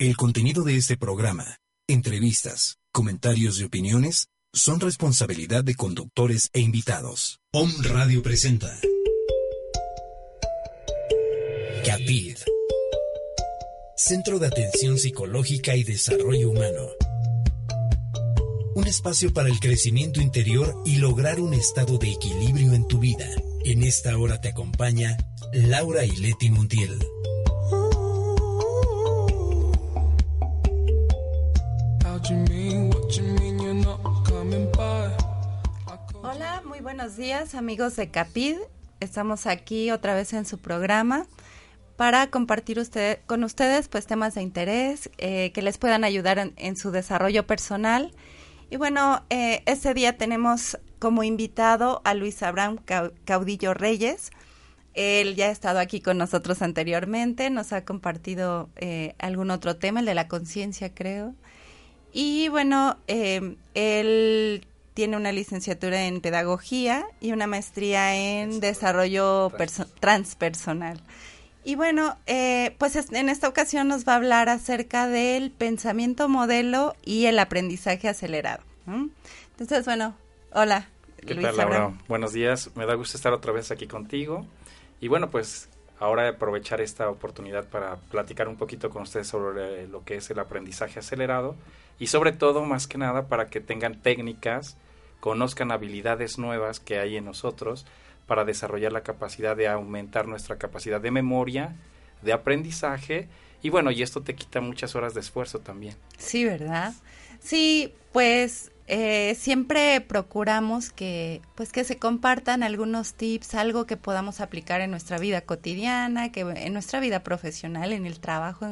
El contenido de este programa, entrevistas, comentarios y opiniones son responsabilidad de conductores e invitados. Om Radio presenta CAPID Centro de Atención Psicológica y Desarrollo Humano. Un espacio para el crecimiento interior y lograr un estado de equilibrio en tu vida. En esta hora te acompaña Laura y Leti Montiel. Hola, muy buenos días amigos de Capid. Estamos aquí otra vez en su programa para compartir con ustedes pues temas de interés eh, que les puedan ayudar en, su desarrollo personal. Y bueno, eh, este día tenemos como invitado a Luis Abraham Caudillo Reyes. Él ya ha estado aquí con nosotros anteriormente, nos ha compartido eh, algún otro tema, el de la conciencia creo. Y bueno, eh, él tiene una licenciatura en pedagogía y una maestría en desarrollo transpersonal. Y bueno, eh, pues en esta ocasión nos va a hablar acerca del pensamiento modelo y el aprendizaje acelerado. Entonces, bueno, hola. ¿Qué tal, Laura? Buenos días. Me da gusto estar otra vez aquí contigo. Y bueno, pues ahora aprovechar esta oportunidad para platicar un poquito con ustedes sobre lo que es el aprendizaje acelerado y sobre todo, más que nada, para que tengan técnicas, conozcan habilidades nuevas que hay en nosotros para desarrollar la capacidad de aumentar nuestra capacidad de memoria, de aprendizaje y bueno, y esto te quita muchas horas de esfuerzo también. Sí, ¿verdad? Sí, pues eh, siempre procuramos que pues que se compartan algunos tips, algo que podamos aplicar en nuestra vida cotidiana, que en nuestra vida profesional, en el trabajo,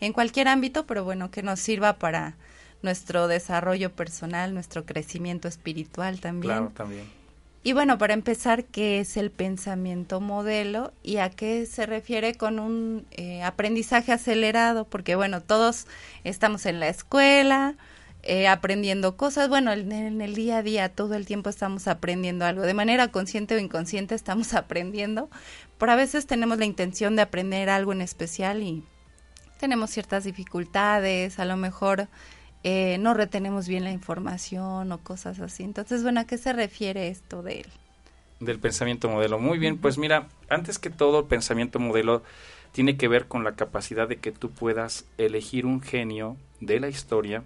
en, cualquier ámbito, pero bueno, que nos sirva para nuestro desarrollo personal, nuestro crecimiento espiritual también. Claro, también. Y bueno, para empezar, ¿qué es el pensamiento modelo y a qué se refiere con un eh, aprendizaje acelerado? Porque bueno, todos estamos en la escuela, eh, aprendiendo cosas. Bueno, en, el día a día todo el tiempo estamos aprendiendo algo. De manera consciente o inconsciente estamos aprendiendo. Pero a veces tenemos la intención de aprender algo en especial y tenemos ciertas dificultades. A lo mejor eh, no retenemos bien la información o cosas así. Entonces, bueno, ¿a qué se refiere esto de él? Del pensamiento modelo. Muy bien, pues mira, antes que todo, el pensamiento modelo tiene que ver con la capacidad de que tú puedas elegir un genio de la historia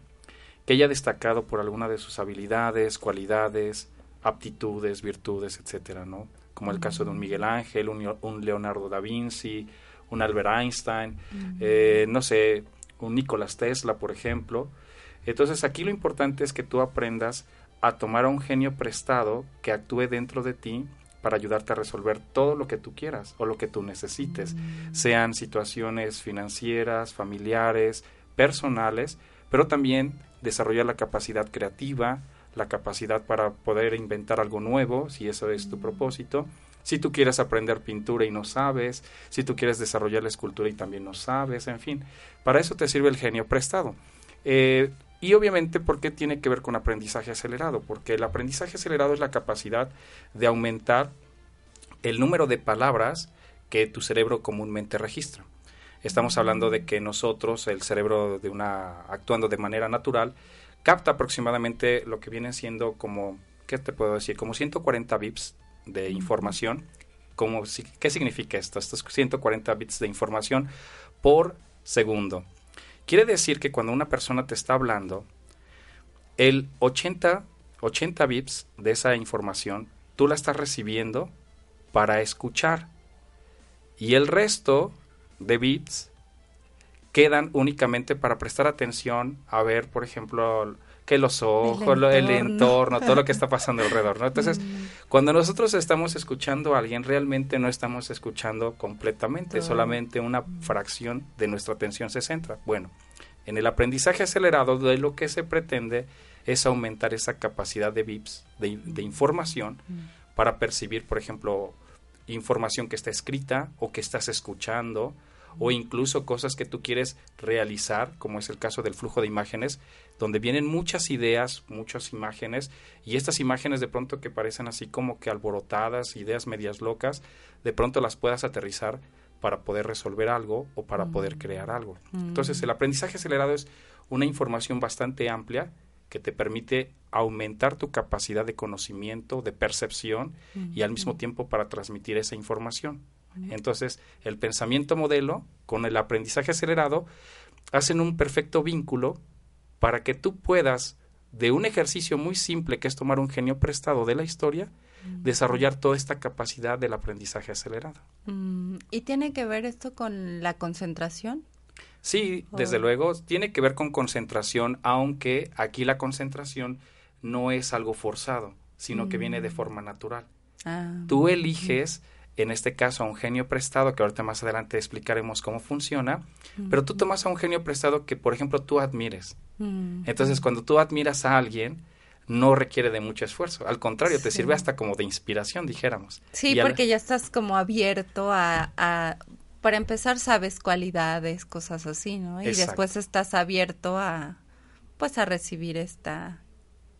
que haya destacado por alguna de sus habilidades, cualidades, aptitudes, virtudes, etcétera, ¿no? Como el caso de un Miguel Ángel, un, Leonardo da Vinci, un Albert Einstein, eh, no sé, un Nicolás Tesla, por ejemplo. Entonces aquí lo importante es que tú aprendas a tomar a un genio prestado que actúe dentro de ti para ayudarte a resolver todo lo que tú quieras o lo que tú necesites, sean situaciones financieras, familiares, personales, pero también desarrollar la capacidad creativa, la capacidad para poder inventar algo nuevo, si eso es tu propósito. Si tú quieres aprender pintura y no sabes, si tú quieres desarrollar la escultura y también no sabes, en fin, para eso te sirve el genio prestado. Eh, y obviamente, ¿por qué tiene que ver con aprendizaje acelerado? Porque el aprendizaje acelerado es la capacidad de aumentar el número de palabras que tu cerebro comúnmente registra. Estamos hablando de que nosotros, el cerebro de una actuando de manera natural, capta aproximadamente lo que viene siendo como, ¿qué te puedo decir? Como 140 bits de información. Como, ¿Qué significa esto? Estos 140 bits de información por segundo. Quiere decir que cuando una persona te está hablando, el 80, 80 bits de esa información tú la estás recibiendo para escuchar. Y el resto de bits quedan únicamente para prestar atención a ver, por ejemplo, que los ojos, el entorno, todo lo que está pasando alrededor, ¿no? Entonces, mm. cuando nosotros estamos escuchando a alguien, realmente no estamos escuchando completamente, solamente una fracción de nuestra atención se centra. Bueno, en el aprendizaje acelerado de lo que se pretende es aumentar esa capacidad de bits, de, de información, mm. para percibir, por ejemplo, información que está escrita o que estás escuchando o incluso cosas que tú quieres realizar, como es el caso del flujo de imágenes, donde vienen muchas ideas, muchas imágenes, y estas imágenes de pronto que parecen así como que alborotadas, ideas medias locas, de pronto las puedas aterrizar para poder resolver algo o para poder crear algo. Entonces, el aprendizaje acelerado es una información bastante amplia que te permite aumentar tu capacidad de conocimiento, de percepción y al mismo tiempo para transmitir esa información. Entonces, el pensamiento modelo con el aprendizaje acelerado hacen un perfecto vínculo para que tú puedas, de un ejercicio muy simple que es tomar un genio prestado de la historia, desarrollar toda esta capacidad del aprendizaje acelerado. Mm, ¿Y tiene que ver esto con la concentración? Sí, desde luego, tiene que ver con concentración, aunque aquí la concentración no es algo forzado, sino que viene de mm. forma natural. Ah, Tú eliges, en este caso, a un genio prestado, que ahorita más adelante explicaremos cómo funciona, pero tú tomas a un genio prestado que, por ejemplo, tú admires. Entonces, cuando tú admiras a alguien, no requiere de mucho esfuerzo. Al contrario, te sirve hasta como de inspiración, dijéramos. Sí, porque ya estás como abierto a, a, para empezar, sabes cualidades, cosas así, ¿no? Y después estás abierto a, pues, a recibir esta,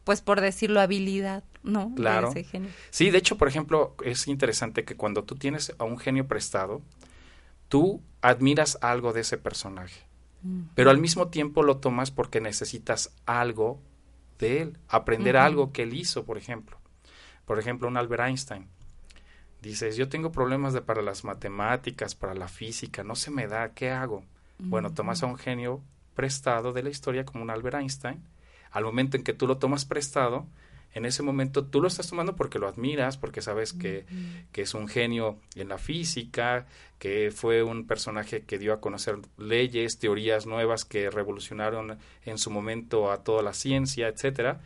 pues, por decirlo, habilidad, ¿no? Claro. Sí, de hecho, por ejemplo, es interesante que cuando tú tienes a un genio prestado, tú admiras algo de ese personaje, pero al mismo tiempo lo tomas porque necesitas algo de él, aprender algo que él hizo, por ejemplo. Por ejemplo, un Albert Einstein. Dices, yo tengo problemas de, para las matemáticas, para la física, no se me da, ¿qué hago? Bueno, tomas a un genio prestado de la historia como un Albert Einstein. Al momento en que tú lo tomas prestado, en ese momento tú lo estás tomando porque lo admiras, porque sabes que, que, es un genio en la física, que fue un personaje que dio a conocer leyes, teorías nuevas que revolucionaron en su momento a toda la ciencia, etcétera.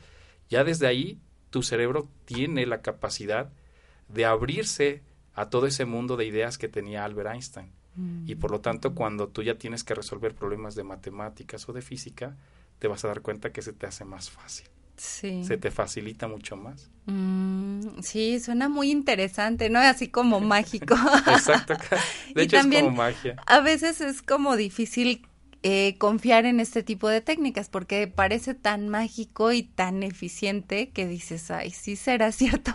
Ya desde ahí tu cerebro tiene la capacidad de abrirse a todo ese mundo de ideas que tenía Albert Einstein. Y por lo tanto, cuando tú ya tienes que resolver problemas de matemáticas o de física, te vas a dar cuenta que se te hace más fácil se te facilita mucho más. Mm, sí, suena muy interesante, ¿no? Así como mágico. Exacto. De hecho, es como magia. A veces es como difícil eh, confiar en este tipo de técnicas porque parece tan mágico y tan eficiente que dices, ay, sí será cierto.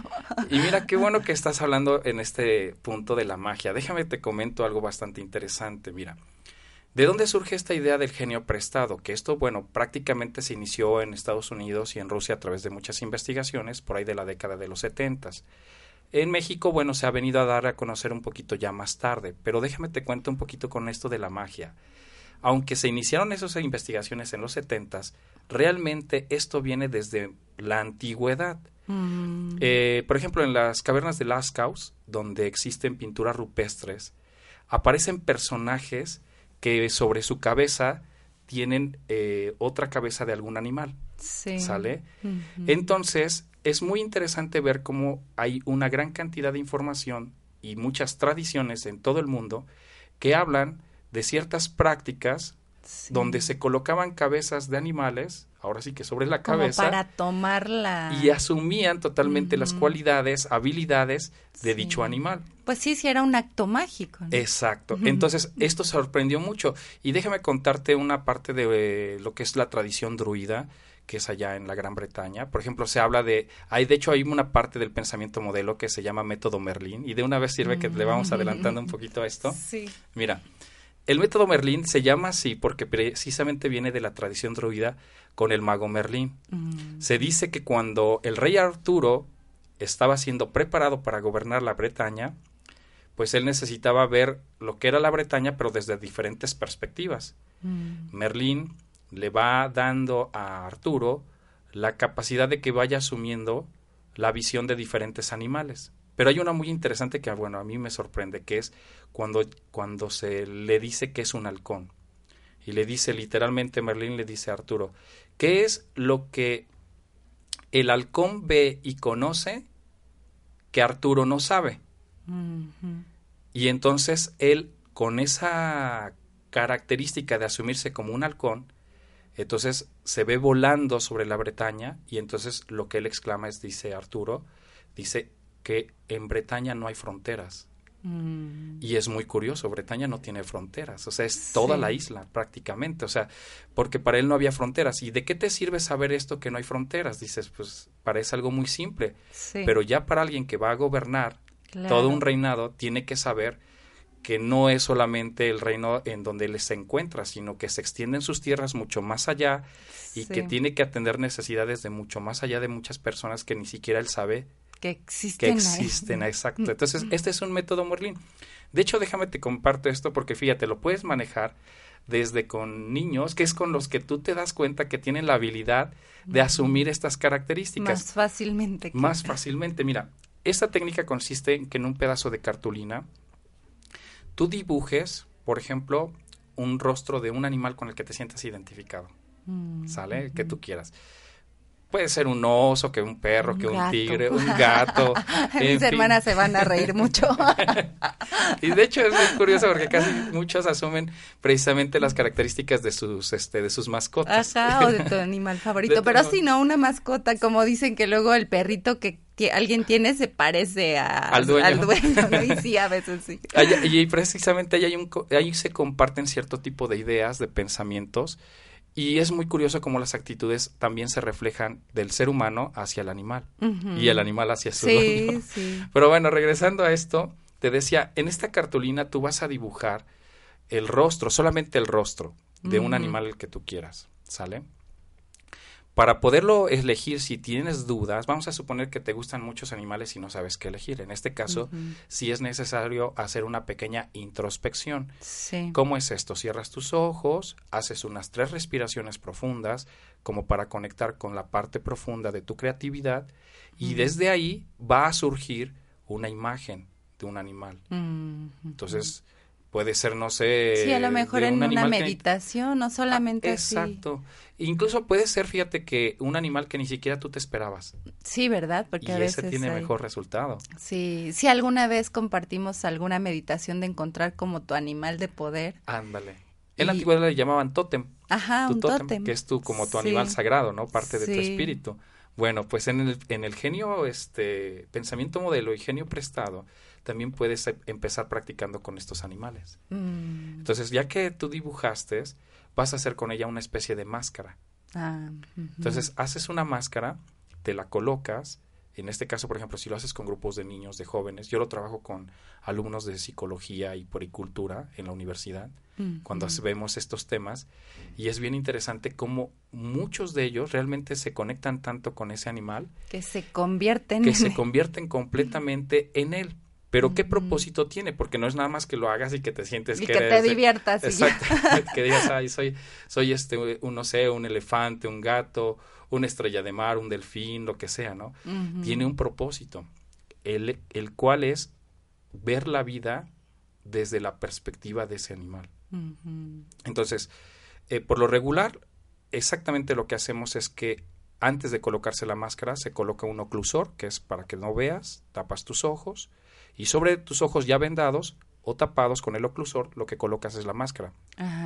Y mira, qué bueno que estás hablando en este punto de la magia. Déjame te comento algo bastante interesante. Mira, ¿De dónde surge esta idea del genio prestado? Que esto, bueno, prácticamente se inició en Estados Unidos y en Rusia a través de muchas investigaciones por ahí de la década de los setentas. En México, bueno, se ha venido a dar a conocer un poquito ya más tarde, pero déjame te cuento un poquito con esto de la magia. Aunque se iniciaron esas investigaciones en los setentas, realmente esto viene desde la antigüedad. Mm. Eh, por ejemplo, en las cavernas de Lascaux, donde existen pinturas rupestres, aparecen personajes que sobre su cabeza tienen eh, otra cabeza de algún animal. Sí. ¿Sale? Entonces, es muy interesante ver cómo hay una gran cantidad de información y muchas tradiciones en todo el mundo que hablan de ciertas prácticas donde se colocaban cabezas de animales, ahora sí que sobre la cabeza. para tomarla. Y asumían totalmente las cualidades, habilidades de dicho animal. Pues sí, sí era un acto mágico. Exacto. Entonces, esto sorprendió mucho. Y déjame contarte una parte de eh, lo que es la tradición druida que es allá en la Gran Bretaña. Por ejemplo, se habla de, hay de hecho hay una parte del pensamiento modelo que se llama método Merlín y de una vez sirve que le vamos adelantando un poquito a esto. Sí. Mira, el método Merlín se llama así porque precisamente viene de la tradición druida con el mago Merlín. Mm. Se dice que cuando el rey Arturo estaba siendo preparado para gobernar la Bretaña, pues él necesitaba ver lo que era la Bretaña, pero desde diferentes perspectivas. Mm. Merlín le va dando a Arturo la capacidad de que vaya asumiendo la visión de diferentes animales. Pero hay una muy interesante que, bueno, a mí me sorprende, que es cuando, cuando se le dice que es un halcón. Y le dice literalmente, Merlín le dice a Arturo, ¿qué es lo que el halcón ve y conoce que Arturo no sabe? Y entonces él, con esa característica de asumirse como un halcón, entonces se ve volando sobre la Bretaña y entonces lo que él exclama es, dice Arturo, dice, que en Bretaña no hay fronteras. Mm. Y es muy curioso, Bretaña no tiene fronteras, o sea, es toda la isla prácticamente, o sea, porque para él no había fronteras. ¿Y de qué te sirve saber esto que no hay fronteras? Dices, pues parece algo muy simple, pero ya para alguien que va a gobernar todo un reinado, tiene que saber que no es solamente el reino en donde él se encuentra, sino que se extienden sus tierras mucho más allá y que tiene que atender necesidades de mucho más allá de muchas personas que ni siquiera él sabe que existen. Que existen, exacto. Entonces, este es un método Merlin. De hecho, déjame te comparto esto porque fíjate, lo puedes manejar desde con niños, que es con los que tú te das cuenta que tienen la habilidad de asumir estas características. Más fácilmente. Más fácilmente. Mira, esta técnica consiste en que en un pedazo de cartulina tú dibujes, por ejemplo, un rostro de un animal con el que te sientas identificado. Mm, ¿Sale? Que tú quieras. Puede ser un oso, que un perro, que un tigre, un gato. Mis hermanas se van a reír mucho. y de hecho es muy curioso porque casi muchos asumen precisamente las características de sus, este, de sus mascotas. Ajá, o de tu animal favorito. Pero si no, una mascota, como dicen que luego el perrito que alguien tiene se parece al dueño, Y sí, a veces sí. y precisamente ahí, hay un, ahí se comparten cierto tipo de ideas, de pensamientos y es muy curioso cómo las actitudes también se reflejan del ser humano hacia el animal y el animal hacia su sí, Sí. Pero bueno, regresando a esto, te decía, en esta cartulina tú vas a dibujar el rostro, solamente el rostro de un animal que tú quieras, ¿sale? Para poderlo elegir, si tienes dudas, vamos a suponer que te gustan muchos animales y no sabes qué elegir. En este caso, sí es necesario hacer una pequeña introspección. Sí. ¿Cómo es esto? Cierras tus ojos, haces unas tres respiraciones profundas, como para conectar con la parte profunda de tu creatividad, y desde ahí va a surgir una imagen de un animal. Entonces, puede ser, no sé. Sí, a lo mejor en una meditación, no solamente ah, exacto. Incluso puede ser, fíjate, que un animal que ni siquiera tú te esperabas. Sí, ¿verdad? Porque y a veces ese tiene mejor resultado. Sí, si alguna vez compartimos alguna meditación de encontrar como tu animal de poder. Ándale. En la antigüedad le llamaban tótem. Ajá, un tótem, Que es tu, como tu animal sagrado, ¿no? Parte de tu espíritu. Bueno, pues en el, en el genio, este, pensamiento modelo y genio prestado, también puedes e, empezar practicando con estos animales. Mm. Entonces, ya que tú dibujaste, vas a hacer con ella una especie de máscara. Ah, Entonces, haces una máscara, te la colocas. En este caso, por ejemplo, si lo haces con grupos de niños, de jóvenes, yo lo trabajo con alumnos de psicología y poricultura en la universidad, cuando vemos estos temas, y es bien interesante cómo muchos de ellos realmente se conectan tanto con ese animal que se convierten que se convierten completamente en él. Pero ¿qué propósito tiene? Porque no es nada más que lo hagas y que te sientes y que, te diviertas. Exacto. que digas, ay, soy, soy este, un, no sé, un elefante, un gato, una estrella de mar, un delfín, lo que sea, ¿no? Tiene un propósito, el, el cual es ver la vida desde la perspectiva de ese animal. Entonces, eh, por lo regular, exactamente lo que hacemos es que antes de colocarse la máscara se coloca un oclusor, que es para que no veas, tapas tus ojos, y sobre tus ojos ya vendados o tapados con el oclusor, lo que colocas es la máscara.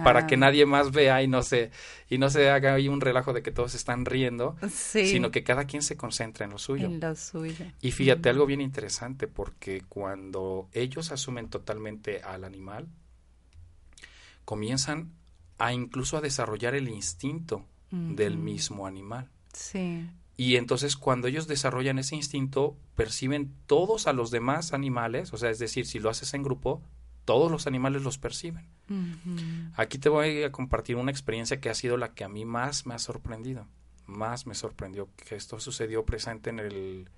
Para que nadie más vea y no se, y no se haga ahí un relajo de que todos están riendo, sino que cada quien se concentra en lo suyo. En lo suyo. Y fíjate, algo bien interesante, porque cuando ellos asumen totalmente al animal, comienzan a incluso a desarrollar el instinto del mismo animal. Sí. Y entonces cuando ellos desarrollan ese instinto, perciben todos a los demás animales, o sea, es decir, si lo haces en grupo, todos los animales los perciben. Aquí te voy a compartir una experiencia que ha sido la que a mí más me ha sorprendido, más me sorprendió, que esto sucedió presente en, el,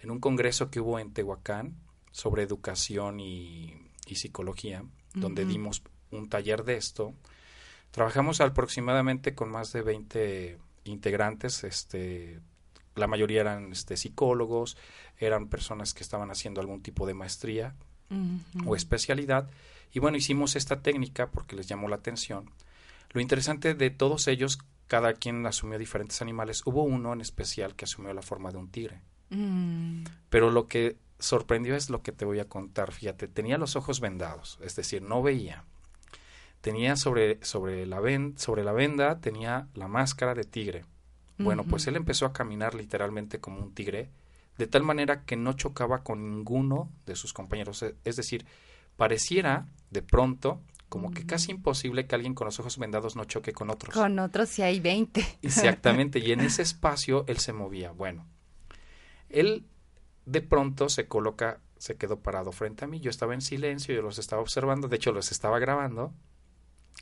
en un congreso que hubo en Tehuacán sobre educación y, psicología, donde dimos un taller de esto. Trabajamos aproximadamente con más de 20 integrantes, este, la mayoría eran este, psicólogos, eran personas que estaban haciendo algún tipo de maestría o especialidad. Y bueno, hicimos esta técnica porque les llamó la atención. Lo interesante de todos ellos, cada quien asumió diferentes animales. Hubo uno en especial que asumió la forma de un tigre. Mm. Pero lo que sorprendió es lo que te voy a contar. Fíjate, tenía los ojos vendados, es decir, no veía. Tenía sobre, sobre, la, sobre la venda, tenía la máscara de tigre. Bueno, pues él empezó a caminar literalmente como un tigre, de tal manera que no chocaba con ninguno de sus compañeros. E, es decir, pareciera de pronto como que casi mm. imposible que alguien con los ojos vendados no choque con otros. Con otros si hay 20. Exactamente, y en ese espacio él se movía. Bueno, él de pronto se coloca, se quedó parado frente a mí. Yo estaba en silencio, yo los estaba observando, de hecho los estaba grabando.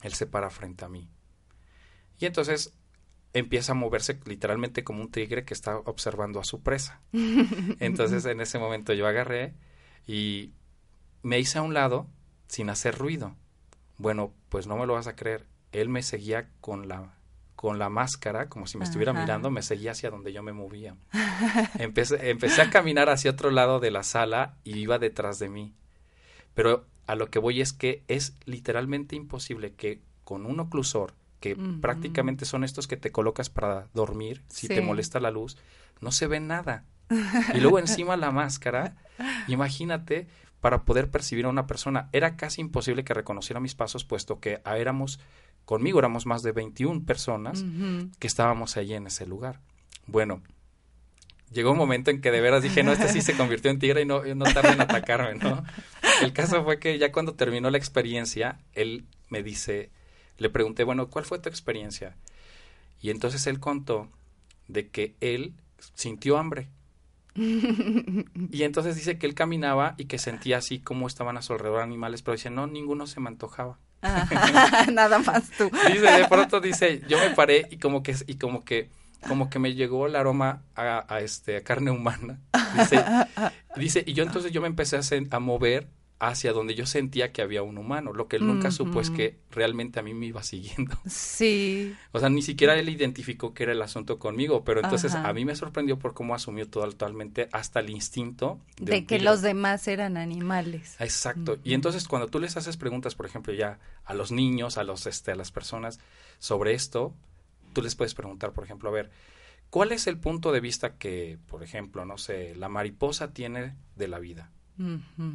Él se para frente a mí. Y entonces empieza a moverse literalmente como un tigre que está observando a su presa. Entonces en ese momento yo agarré y me hice a un lado sin hacer ruido. Bueno, pues no me lo vas a creer. Él me seguía con la con la máscara, como si me estuviera mirando, me seguía hacia donde yo me movía. Empecé, empecé a caminar hacia otro lado de la sala y iba detrás de mí. Pero a lo que voy es que es literalmente imposible que con un oclusor, que prácticamente son estos que te colocas para dormir, si te molesta la luz, no se ve nada. Y luego encima la máscara, imagínate, para poder percibir a una persona, era casi imposible que reconociera mis pasos, puesto que éramos conmigo éramos más de 21 personas que estábamos allí en ese lugar. Bueno, llegó un momento en que de veras dije, no, este sí se convirtió en tigre y no, no tarda en atacarme, ¿no? El caso fue que ya cuando terminó la experiencia, él me dice, le pregunté, bueno, ¿cuál fue tu experiencia? Y entonces él contó de que él sintió hambre. y entonces dice que él caminaba y que sentía así como estaban a su alrededor animales, pero dice, no, ninguno se me antojaba. nada más tú. Dice, de pronto dice, yo me paré y como que, y como que, como que me llegó el aroma a, este, a carne humana. Dice, dice, y yo entonces yo me empecé a, a mover hacia donde yo sentía que había un humano. Lo que él nunca supo es que realmente a mí me iba siguiendo. Sí. O sea, ni siquiera él identificó que era el asunto conmigo, pero entonces a mí me sorprendió por cómo asumió totalmente hasta el instinto de, que los demás eran animales. Exacto. Y entonces cuando tú les haces preguntas, por ejemplo, ya a los niños, a los este a las personas sobre esto, tú les puedes preguntar, por ejemplo, a ver, ¿cuál es el punto de vista que, por ejemplo, no sé, la mariposa tiene de la vida?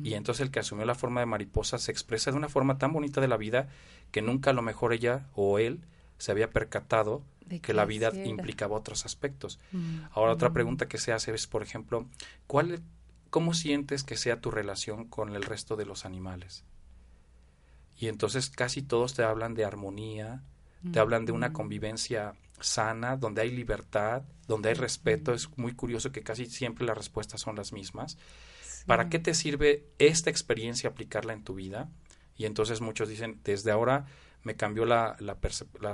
Y entonces el que asumió la forma de mariposa se expresa de una forma tan bonita de la vida que nunca a lo mejor ella o él se había percatado de que la vida implicaba otros aspectos. Ahora otra pregunta que se hace es, por ejemplo, ¿cuál, ¿cómo sientes que sea tu relación con el resto de los animales? Y entonces casi todos te hablan de armonía, te hablan de una convivencia sana, donde hay libertad, donde hay respeto. Es muy curioso que casi siempre las respuestas son las mismas. ¿Para qué te sirve esta experiencia aplicarla en tu vida? Y entonces muchos dicen, desde ahora me cambió la, la,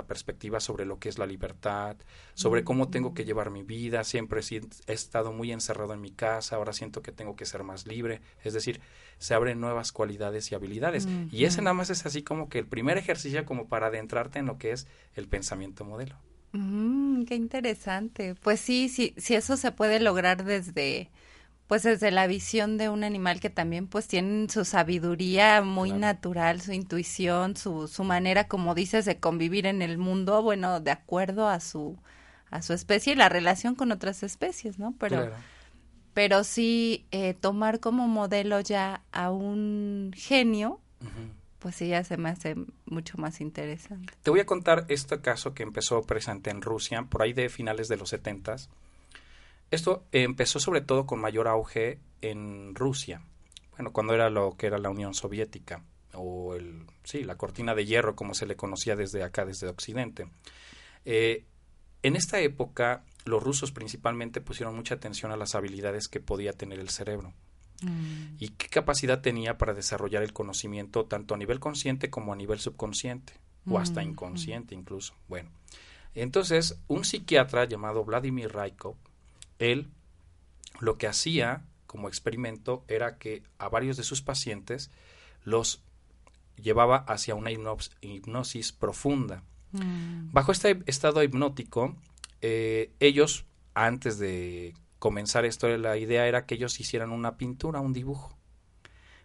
perspectiva sobre lo que es la libertad, sobre cómo tengo que llevar mi vida, siempre he estado muy encerrado en mi casa, ahora siento que tengo que ser más libre, es decir, se abren nuevas cualidades y habilidades. Y ese nada más es así como que el primer ejercicio como para adentrarte en lo que es el pensamiento modelo. Mm, qué interesante. Pues sí, sí, sí, eso se puede lograr desde pues desde la visión de un animal que también pues tiene su sabiduría muy natural, su intuición, su, su manera, como dices, de convivir en el mundo, bueno, de acuerdo a su, a su especie y la relación con otras especies, ¿no? Pero, pero sí eh, tomar como modelo ya a un genio, pues sí ya se me hace mucho más interesante. Te voy a contar este caso que empezó presente en Rusia, por ahí de finales de los setentas esto empezó sobre todo con mayor auge en Rusia, bueno, cuando era lo que era la Unión Soviética, o el, sí, la cortina de hierro, como se le conocía desde acá, desde Occidente. Eh, en esta época, los rusos principalmente pusieron mucha atención a las habilidades que podía tener el cerebro mm. y qué capacidad tenía para desarrollar el conocimiento tanto a nivel consciente como a nivel subconsciente o hasta mm, inconsciente incluso. Bueno, entonces un psiquiatra llamado Vladimir Raikov él lo que hacía como experimento era que a varios de sus pacientes los llevaba hacia una hipnosis profunda. Mm. Bajo este estado hipnótico, eh, ellos, antes de comenzar esto, la idea era que ellos hicieran una pintura, un dibujo.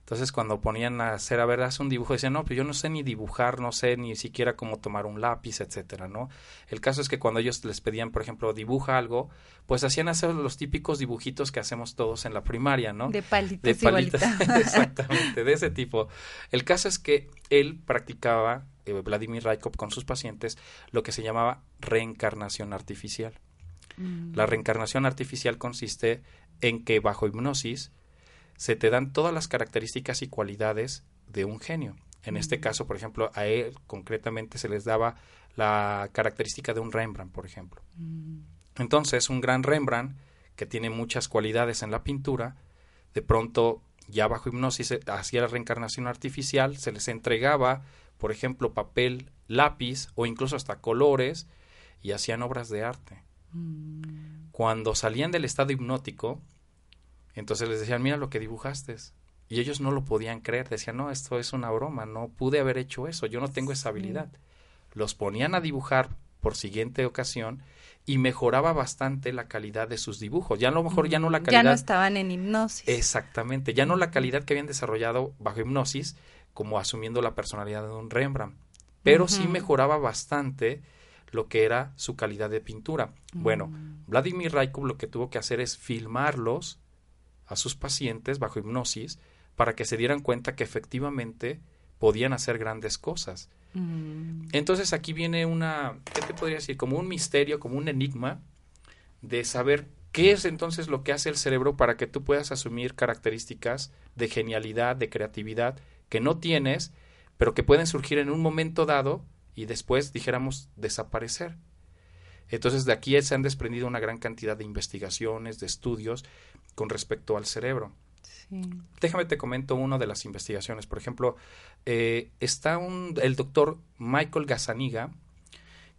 Entonces, cuando ponían a hacer, a ver, hace un dibujo, decían, no, pues yo no sé ni dibujar, no sé ni siquiera cómo tomar un lápiz, etcétera, ¿no? El caso es que cuando ellos les pedían, por ejemplo, dibuja algo, pues hacían hacer los típicos dibujitos que hacemos todos en la primaria, ¿no? De palitos. De palitos, exactamente, de ese tipo. El caso es que él practicaba, eh, Vladimir Raikov, con sus pacientes, lo que se llamaba reencarnación artificial. Mm. La reencarnación artificial consiste en que bajo hipnosis, se te dan todas las características y cualidades de un genio. En este caso, por ejemplo, a él concretamente se les daba la característica de un Rembrandt, por ejemplo. Mm. Entonces, un gran Rembrandt, que tiene muchas cualidades en la pintura, de pronto ya bajo hipnosis eh, hacía la reencarnación artificial, se les entregaba, por ejemplo, papel, lápiz o incluso hasta colores y hacían obras de arte. Mm. Cuando salían del estado hipnótico, entonces les decían, mira lo que dibujaste. Y ellos no lo podían creer, decían, no, esto es una broma, no pude haber hecho eso, yo no tengo esa habilidad. Los ponían a dibujar por siguiente ocasión y mejoraba bastante la calidad de sus dibujos. Ya a lo mejor ya no la calidad. Ya no estaban en hipnosis. Exactamente, ya no la calidad que habían desarrollado bajo hipnosis, como asumiendo la personalidad de un Rembrandt, pero sí mejoraba bastante lo que era su calidad de pintura. Bueno, mm. Vladimir Raikov lo que tuvo que hacer es filmarlos a sus pacientes bajo hipnosis para que se dieran cuenta que efectivamente podían hacer grandes cosas. Mm. Entonces aquí viene una, ¿qué te podría decir? Como un misterio, como un enigma de saber qué es entonces lo que hace el cerebro para que tú puedas asumir características de genialidad, de creatividad que no tienes, pero que pueden surgir en un momento dado y después, dijéramos, desaparecer. Entonces de aquí se han desprendido una gran cantidad de investigaciones, de estudios con respecto al cerebro. Déjame te comento una de las investigaciones. Por ejemplo, eh, está un, el doctor Michael Gazzaniga,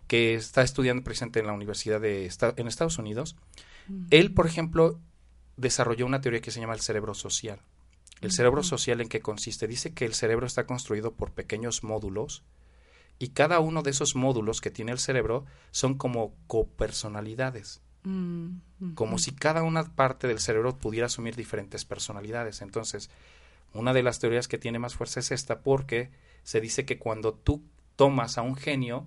que está estudiando presente en la Universidad de en Estados Unidos. Él, por ejemplo, desarrolló una teoría que se llama el cerebro social. El cerebro social en qué consiste? Dice que el cerebro está construido por pequeños módulos y cada uno de esos módulos que tiene el cerebro son como copersonalidades. Mm, como si cada una parte del cerebro pudiera asumir diferentes personalidades. Entonces, una de las teorías que tiene más fuerza es esta porque se dice que cuando tú tomas a un genio,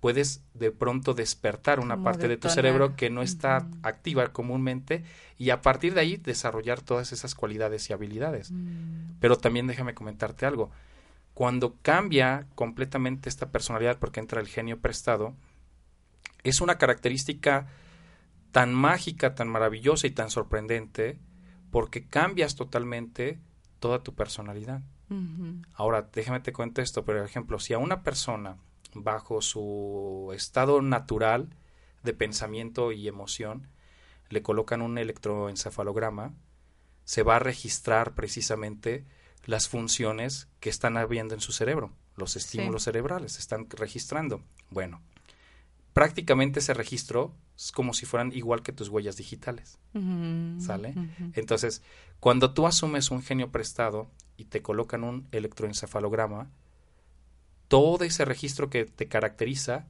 puedes de pronto despertar una parte de tu cerebro que no está activa comúnmente y a partir de ahí desarrollar todas esas cualidades y habilidades. Mm. Pero también déjame comentarte algo. Cuando cambia completamente esta personalidad porque entra el genio prestado, es una característica tan mágica, tan maravillosa y tan sorprendente porque cambias totalmente toda tu personalidad. Ahora, déjame te cuento esto, por ejemplo, si a una persona bajo su estado natural de pensamiento y emoción le colocan un electroencefalograma, se va a registrar precisamente las funciones que están habiendo en su cerebro, los estímulos cerebrales, se están registrando. Bueno, prácticamente ese registro es como si fueran igual que tus huellas digitales. ¿Sale? Entonces, cuando tú asumes un genio prestado y te colocan un electroencefalograma, todo ese registro que te caracteriza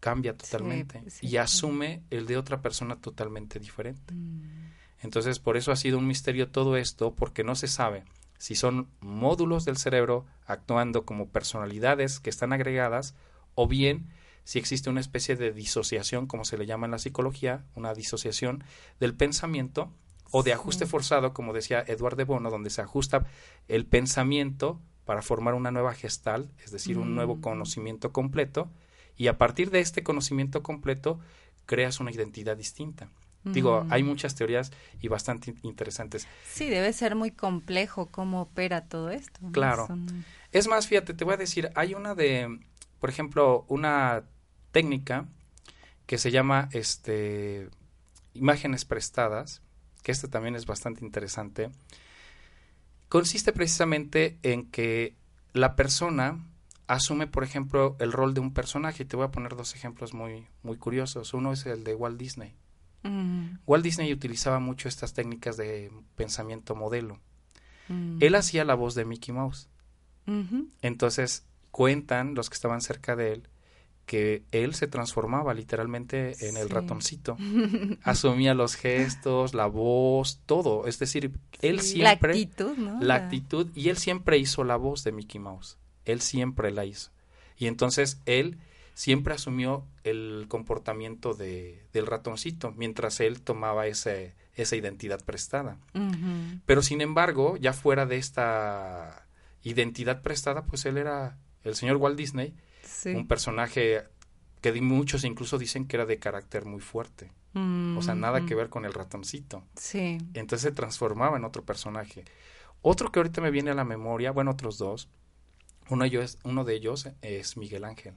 cambia totalmente y asume el de otra persona totalmente diferente. Mm. Entonces, por eso ha sido un misterio todo esto, porque no se sabe si son módulos del cerebro actuando como personalidades que están agregadas o bien si existe una especie de disociación, como se le llama en la psicología, una disociación del pensamiento o de ajuste forzado, como decía Eduardo de Bono, donde se ajusta el pensamiento para formar una nueva gestal, es decir, un nuevo mm. conocimiento completo, y a partir de este conocimiento completo creas una identidad distinta. Digo, hay muchas teorías y bastante interesantes. Sí, debe ser muy complejo cómo opera todo esto. Claro. Es más, fíjate, te voy a decir, hay una de, por ejemplo, una técnica que se llama este imágenes prestadas, que este también es bastante interesante. Consiste precisamente en que la persona asume, por ejemplo, el rol de un personaje. Y te voy a poner dos ejemplos muy, muy curiosos. Uno es el de Walt Disney. Mm. Walt Disney utilizaba mucho estas técnicas de pensamiento modelo. Mm. Él hacía la voz de Mickey Mouse. Entonces, cuentan los que estaban cerca de él que él se transformaba literalmente en el ratoncito. Asumía los gestos, la voz, todo. Es decir, él siempre... La actitud, ¿no? La actitud. Y él siempre hizo la voz de Mickey Mouse. Él siempre la hizo. Y entonces él siempre asumió el comportamiento de, del ratoncito, mientras él tomaba ese, esa identidad prestada. Pero sin embargo, ya fuera de esta identidad prestada, pues él era el señor Walt Disney un personaje que muchos incluso dicen que era de carácter muy fuerte. o sea, nada que ver con el ratoncito. Sí. Entonces se transformaba en otro personaje. Otro que ahorita me viene a la memoria, bueno, otros dos. Uno de ellos, uno de ellos es Miguel Ángel.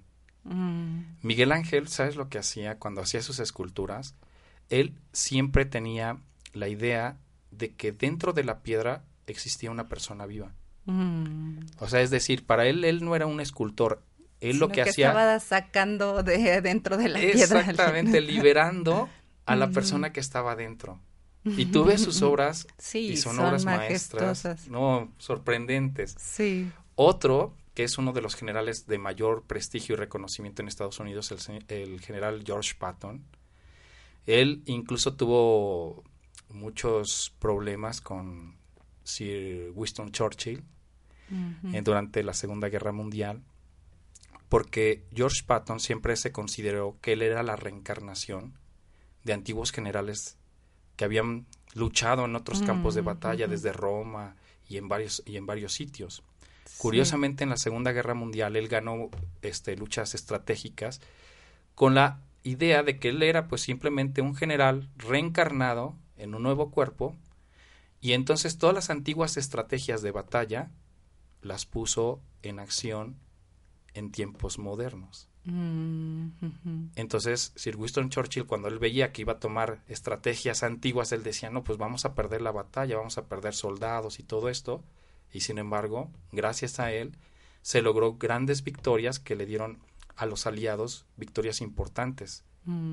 Mm. Miguel Ángel, ¿sabes lo que hacía cuando hacía sus esculturas? Él siempre tenía la idea de que dentro de la piedra existía una persona viva. O sea, es decir, para él, él no era un escultor. Él lo que, hacía... Estaba sacando de dentro de la piedra. Exactamente, liberando a la persona que estaba dentro. Y tú ves sus obras y son, obras maestras, no, sorprendentes. Sí. Otro, que es uno de los generales de mayor prestigio y reconocimiento en Estados Unidos, el, el general George Patton. Él incluso tuvo muchos problemas con Sir Winston Churchill eh, durante la Segunda Guerra Mundial, porque George Patton siempre se consideró que él era la reencarnación de antiguos generales que habían luchado en otros campos de batalla, desde Roma y en varios, y en varios sitios. Curiosamente, en la Segunda Guerra Mundial, él ganó este, luchas estratégicas con la idea de que él era pues simplemente un general reencarnado en un nuevo cuerpo y entonces todas las antiguas estrategias de batalla las puso en acción en tiempos modernos. Mm, entonces, Sir Winston Churchill, cuando él veía que iba a tomar estrategias antiguas, él decía, no, pues vamos a perder la batalla, vamos a perder soldados y todo esto. Y sin embargo, gracias a él, se logró grandes victorias que le dieron a los aliados victorias importantes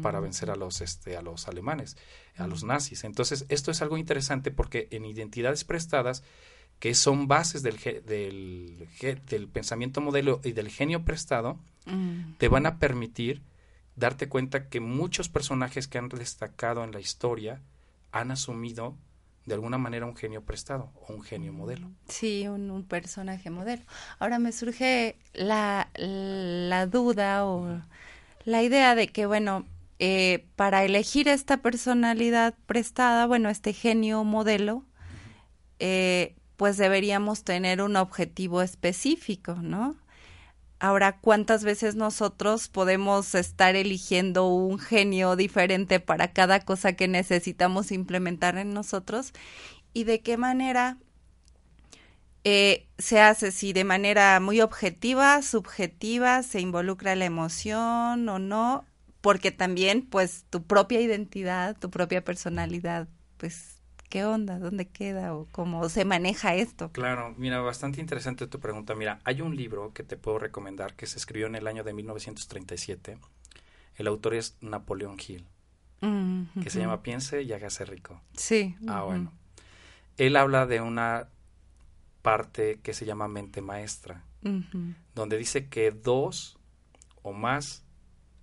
para vencer a los, este, a los alemanes, a los nazis. Entonces, esto es algo interesante porque en identidades prestadas, que son bases del, del, del pensamiento modelo y del genio prestado, te van a permitir darte cuenta que muchos personajes que han destacado en la historia han asumido de alguna manera un genio prestado o un genio modelo. Sí, un, personaje modelo. Ahora me surge la, la duda o la idea de que, bueno, eh, para elegir esta personalidad prestada, bueno, este genio modelo, eh, pues deberíamos tener un objetivo específico, ¿no? Ahora, ¿cuántas veces nosotros podemos estar eligiendo un genio diferente para cada cosa que necesitamos implementar en nosotros? ¿Y de qué manera eh, se hace? Si de manera muy objetiva, subjetiva, se involucra la emoción o no, porque también, pues, tu propia identidad, tu propia personalidad, pues ¿Qué onda? ¿Dónde queda? ¿O cómo se maneja esto? Claro, mira, bastante interesante tu pregunta. Mira, hay un libro que te puedo recomendar que se escribió en el año de 1937. El autor es Napoleón Hill, mm, que se llama Piense y hágase rico. Sí. Ah, bueno. Él habla de una parte que se llama mente maestra, donde dice que dos o más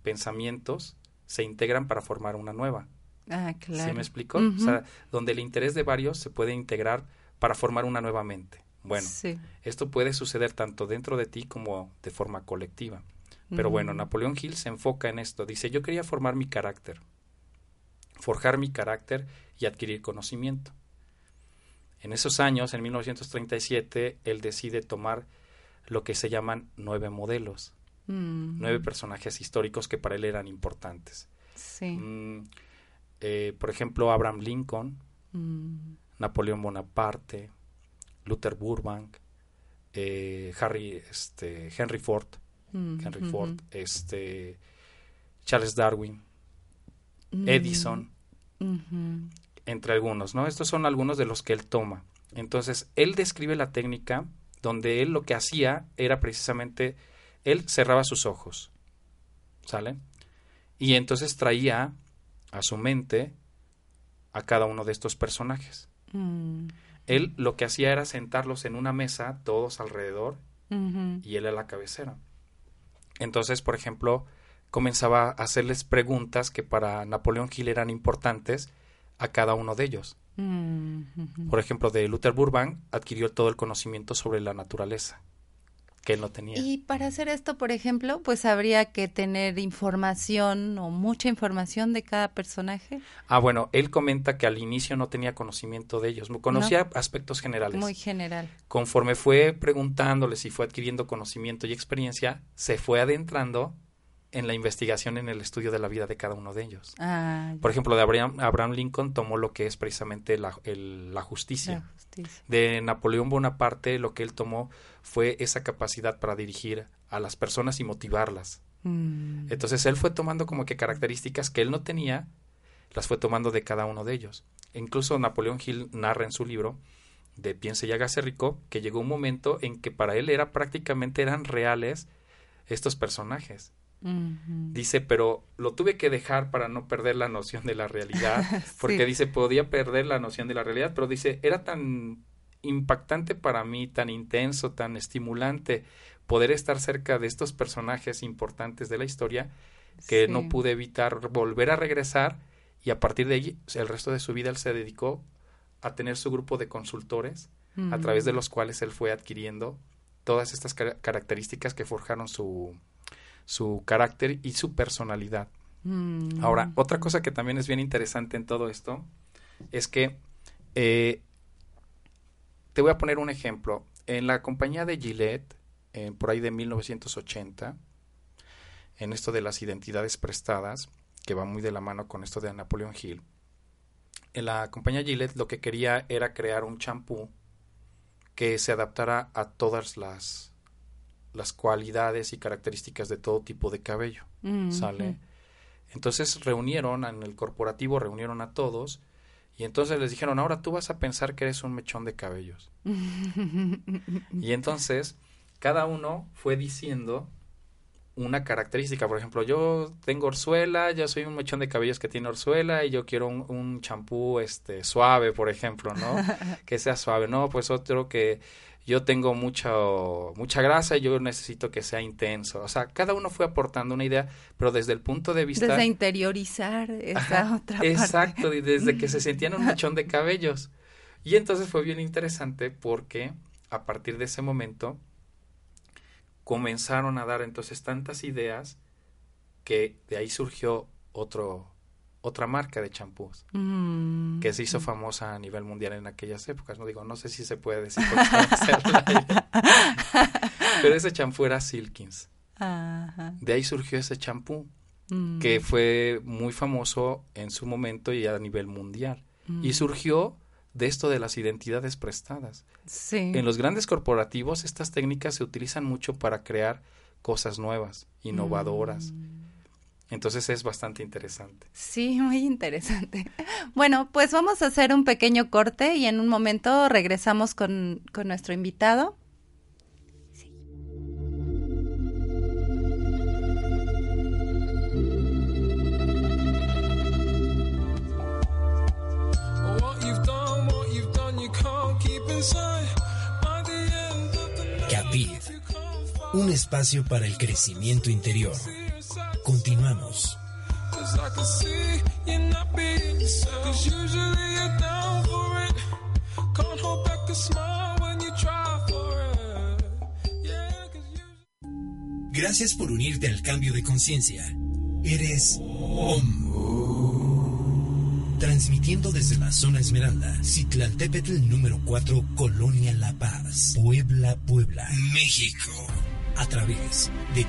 pensamientos se integran para formar una nueva. Ah, claro. ¿Sí me explico? O sea, donde el interés de varios se puede integrar para formar una nueva mente. Bueno, esto puede suceder tanto dentro de ti como de forma colectiva. Pero bueno, Napoleón Hill se enfoca en esto. Dice, yo quería formar mi carácter, forjar mi carácter y adquirir conocimiento. En esos años, en 1937, él decide tomar lo que se llaman nueve modelos, nueve personajes históricos que para él eran importantes. Sí. Mm, eh, por ejemplo, Abraham Lincoln, mm. Napoleón Bonaparte, Luther Burbank, eh, Harry, este, Henry Ford, mm, Henry Ford, este, Charles Darwin, mm. Edison, entre algunos, ¿no? Estos son algunos de los que él toma. Entonces, él describe la técnica donde él lo que hacía era precisamente, él cerraba sus ojos, ¿sale? Y entonces traía a su mente a cada uno de estos personajes. Mm. Él lo que hacía era sentarlos en una mesa, todos alrededor, y él a la cabecera. Entonces, por ejemplo, comenzaba a hacerles preguntas que para Napoleón Hill eran importantes a cada uno de ellos. Mm, por ejemplo, de Luther Burbank adquirió todo el conocimiento sobre la naturaleza que él no tenía. Y para hacer esto, por ejemplo, pues habría que tener información o mucha información de cada personaje. Ah, bueno, él comenta que al inicio no tenía conocimiento de ellos, conocía aspectos generales. Muy general. Conforme fue preguntándoles y fue adquiriendo conocimiento y experiencia, se fue adentrando en la investigación, en el estudio de la vida de cada uno de ellos. Ah, Por ejemplo, de Abraham, Abraham, Lincoln tomó lo que es precisamente la, la, justicia. De Napoleón Bonaparte lo que él tomó fue esa capacidad para dirigir a las personas y motivarlas. Mm. Entonces él fue tomando como que características que él no tenía, las fue tomando de cada uno de ellos. incluso Napoleón Hill narra en su libro de Piense y hágase rico, que llegó un momento en que para él era prácticamente eran reales estos personajes. Dice, pero lo tuve que dejar para no perder la noción de la realidad, porque dice, podía perder la noción de la realidad, pero dice, era tan impactante para mí, tan intenso, tan estimulante poder estar cerca de estos personajes importantes de la historia, que no pude evitar volver a regresar y a partir de allí el resto de su vida él se dedicó a tener su grupo de consultores a través de los cuales él fue adquiriendo todas estas características que forjaron su, su carácter y su personalidad. Mm. Ahora, otra cosa que también es bien interesante en todo esto es que eh, te voy a poner un ejemplo. En la compañía de Gillette, por ahí de 1980, en esto de las identidades prestadas, que va muy de la mano con esto de Napoleon Hill, en la compañía Gillette lo que quería era crear un champú que se adaptara a todas las, las cualidades y características de todo tipo de cabello. Mm, ¿Sale? Entonces reunieron en el corporativo, reunieron a todos y entonces les dijeron, ahora tú vas a pensar que eres un mechón de cabellos. y entonces cada uno fue diciendo una característica. Por ejemplo, yo tengo orzuela, yo soy un mechón de cabellos que tiene orzuela y yo quiero un champú este suave, por ejemplo, ¿no? que sea suave. No, pues otro que yo tengo mucha mucha grasa y yo necesito que sea intenso. O sea, cada uno fue aportando una idea, pero desde el punto de vista... Desde interiorizar esa otra parte. Exacto, y desde que se sentían un mechón de cabellos. Y entonces fue bien interesante porque a partir de ese momento comenzaron a dar entonces tantas ideas que de ahí surgió otro otra marca de champús mm. que se hizo famosa a nivel mundial en aquellas épocas. No digo, no sé si se puede decir, pero ese champú era Silkins. De ahí surgió ese champú mm. que fue muy famoso en su momento y a nivel mundial. Y mm. surgió de esto de las identidades prestadas. En los grandes corporativos estas técnicas se utilizan mucho para crear cosas nuevas, innovadoras. Mm. Entonces es bastante interesante. Sí, muy interesante. Bueno, pues vamos a hacer un pequeño corte y en un momento regresamos con, con nuestro invitado. Capit, un espacio para el crecimiento interior. Continuamos. Gracias por unirte al cambio de conciencia. Eres OM transmitiendo desde la zona Esmeralda, Citlaltépetl número 4, Colonia La Paz, Puebla, Puebla, México, a través de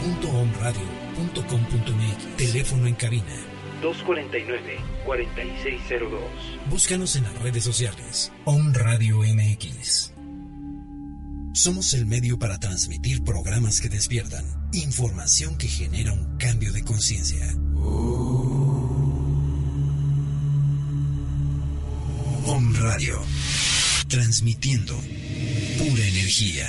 www.omradio.com.mx, teléfono en cabina 249-4602. Búscanos en las redes sociales, On Radio MX. Somos el medio para transmitir programas que despiertan, información que genera un cambio de conciencia. Om Radio, transmitiendo pura energía.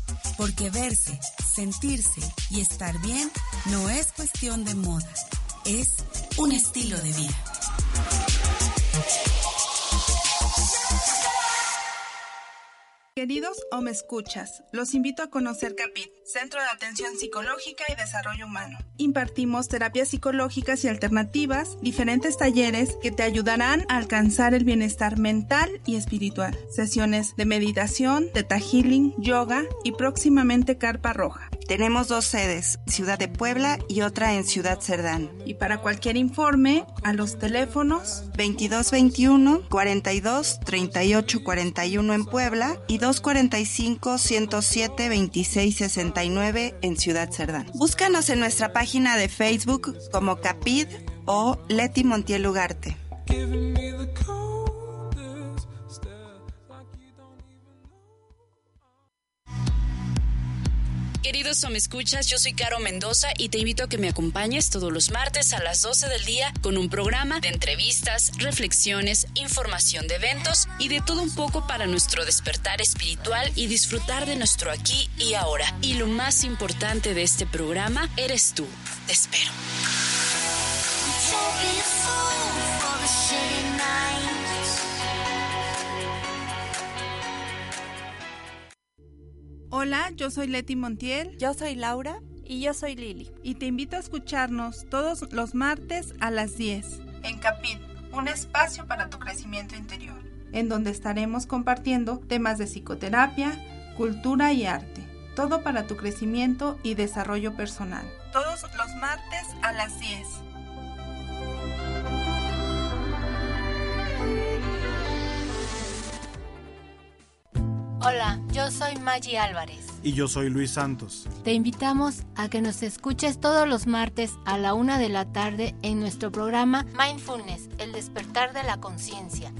Porque verse, sentirse y estar bien no es cuestión de moda, es un estilo de vida. Queridos o me escuchas, los invito a conocer CAPIT, Centro de Atención Psicológica y Desarrollo Humano. Impartimos terapias psicológicas y alternativas, diferentes talleres que te ayudarán a alcanzar el bienestar mental y espiritual. Sesiones de meditación, teta healing, yoga y próximamente carpa roja. Tenemos dos sedes, Ciudad de Puebla y otra en Ciudad Cerdán. Y para cualquier informe, a los teléfonos 2221 42 38 41 en Puebla y 245 107 26 69 en Ciudad Cerdán. Búscanos en nuestra página de Facebook como Capid o Leti Montiel Ugarte. Queridos me escuchas, yo soy Caro Mendoza y te invito a que me acompañes todos los martes a las 12 del día con un programa de entrevistas, reflexiones, información de eventos y de todo un poco para nuestro despertar espiritual y disfrutar de nuestro aquí y ahora. Y lo más importante de este programa eres tú. Te espero. Hola, yo soy Leti Montiel. Yo soy Laura. Y yo soy Lili. Y te invito a escucharnos todos los martes a las 10 en Capit, un espacio para tu crecimiento interior, en donde estaremos compartiendo temas de psicoterapia, cultura y arte. Todo para tu crecimiento y desarrollo personal. Todos los martes a las 10. Hola, yo soy Maggie Álvarez. Y yo soy Luis Santos. Te invitamos a que nos escuches todos los martes a la una de la tarde en nuestro programa Mindfulness, el despertar de la conciencia,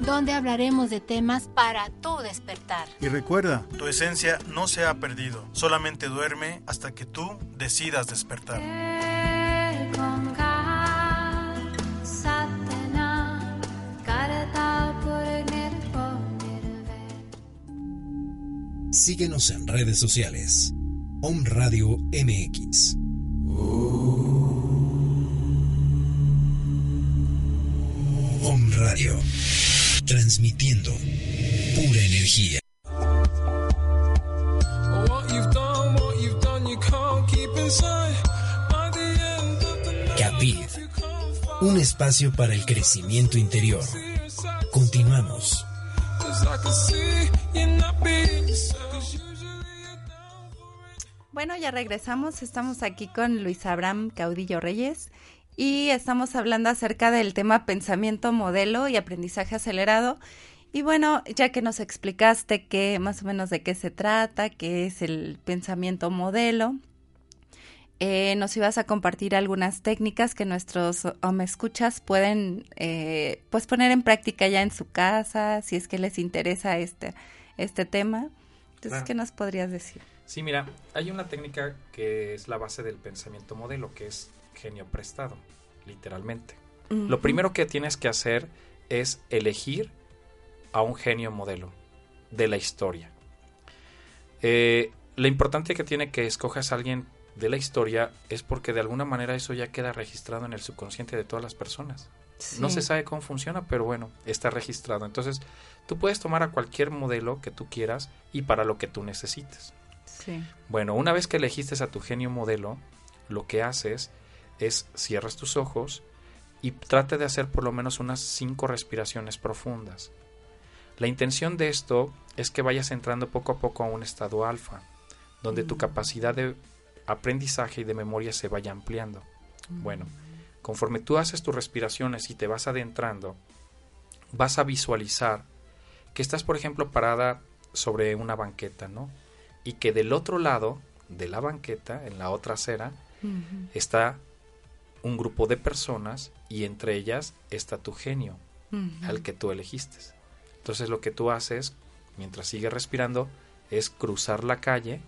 donde hablaremos de temas para tu despertar. Y recuerda, tu esencia no se ha perdido, solamente duerme hasta que tú decidas despertar. Síguenos en redes sociales. Om Radio MX. Om Radio. Transmitiendo pura energía. Capid. Un espacio para el crecimiento interior. Continuamos. Bueno, ya regresamos. Estamos aquí con Luis Abraham Caudillo Reyes y estamos hablando acerca del tema pensamiento modelo y aprendizaje acelerado. Y bueno, ya que nos explicaste que más o menos de qué se trata, qué es el pensamiento modelo, eh, nos ibas a compartir algunas técnicas que nuestros o me escuchas pueden eh, pues poner en práctica ya en su casa, si es que les interesa este, este tema. Entonces, ¿qué nos podrías decir? Sí, mira, hay una técnica que es la base del pensamiento modelo, que es genio prestado, literalmente. Lo primero que tienes que hacer es elegir a un genio modelo de la historia. Eh, lo importante que tiene que escojas a alguien de la historia es porque de alguna manera eso ya queda registrado en el subconsciente de todas las personas. No se sabe cómo funciona, pero bueno, está registrado. Entonces, tú puedes tomar a cualquier modelo que tú quieras y para lo que tú necesites. Bueno, una vez que elegiste a tu genio modelo, lo que haces es cierras tus ojos y trate de hacer por lo menos unas cinco respiraciones profundas. La intención de esto es que vayas entrando poco a poco a un estado alfa, donde tu mm. capacidad de aprendizaje y de memoria se vaya ampliando. Mm. Bueno, conforme tú haces tus respiraciones y te vas adentrando, vas a visualizar que estás, por ejemplo, parada sobre una banqueta, ¿no? y que del otro lado de la banqueta, en la otra acera, está un grupo de personas y entre ellas está tu genio, al que tú elegiste. Entonces lo que tú haces, mientras sigues respirando, es cruzar la calle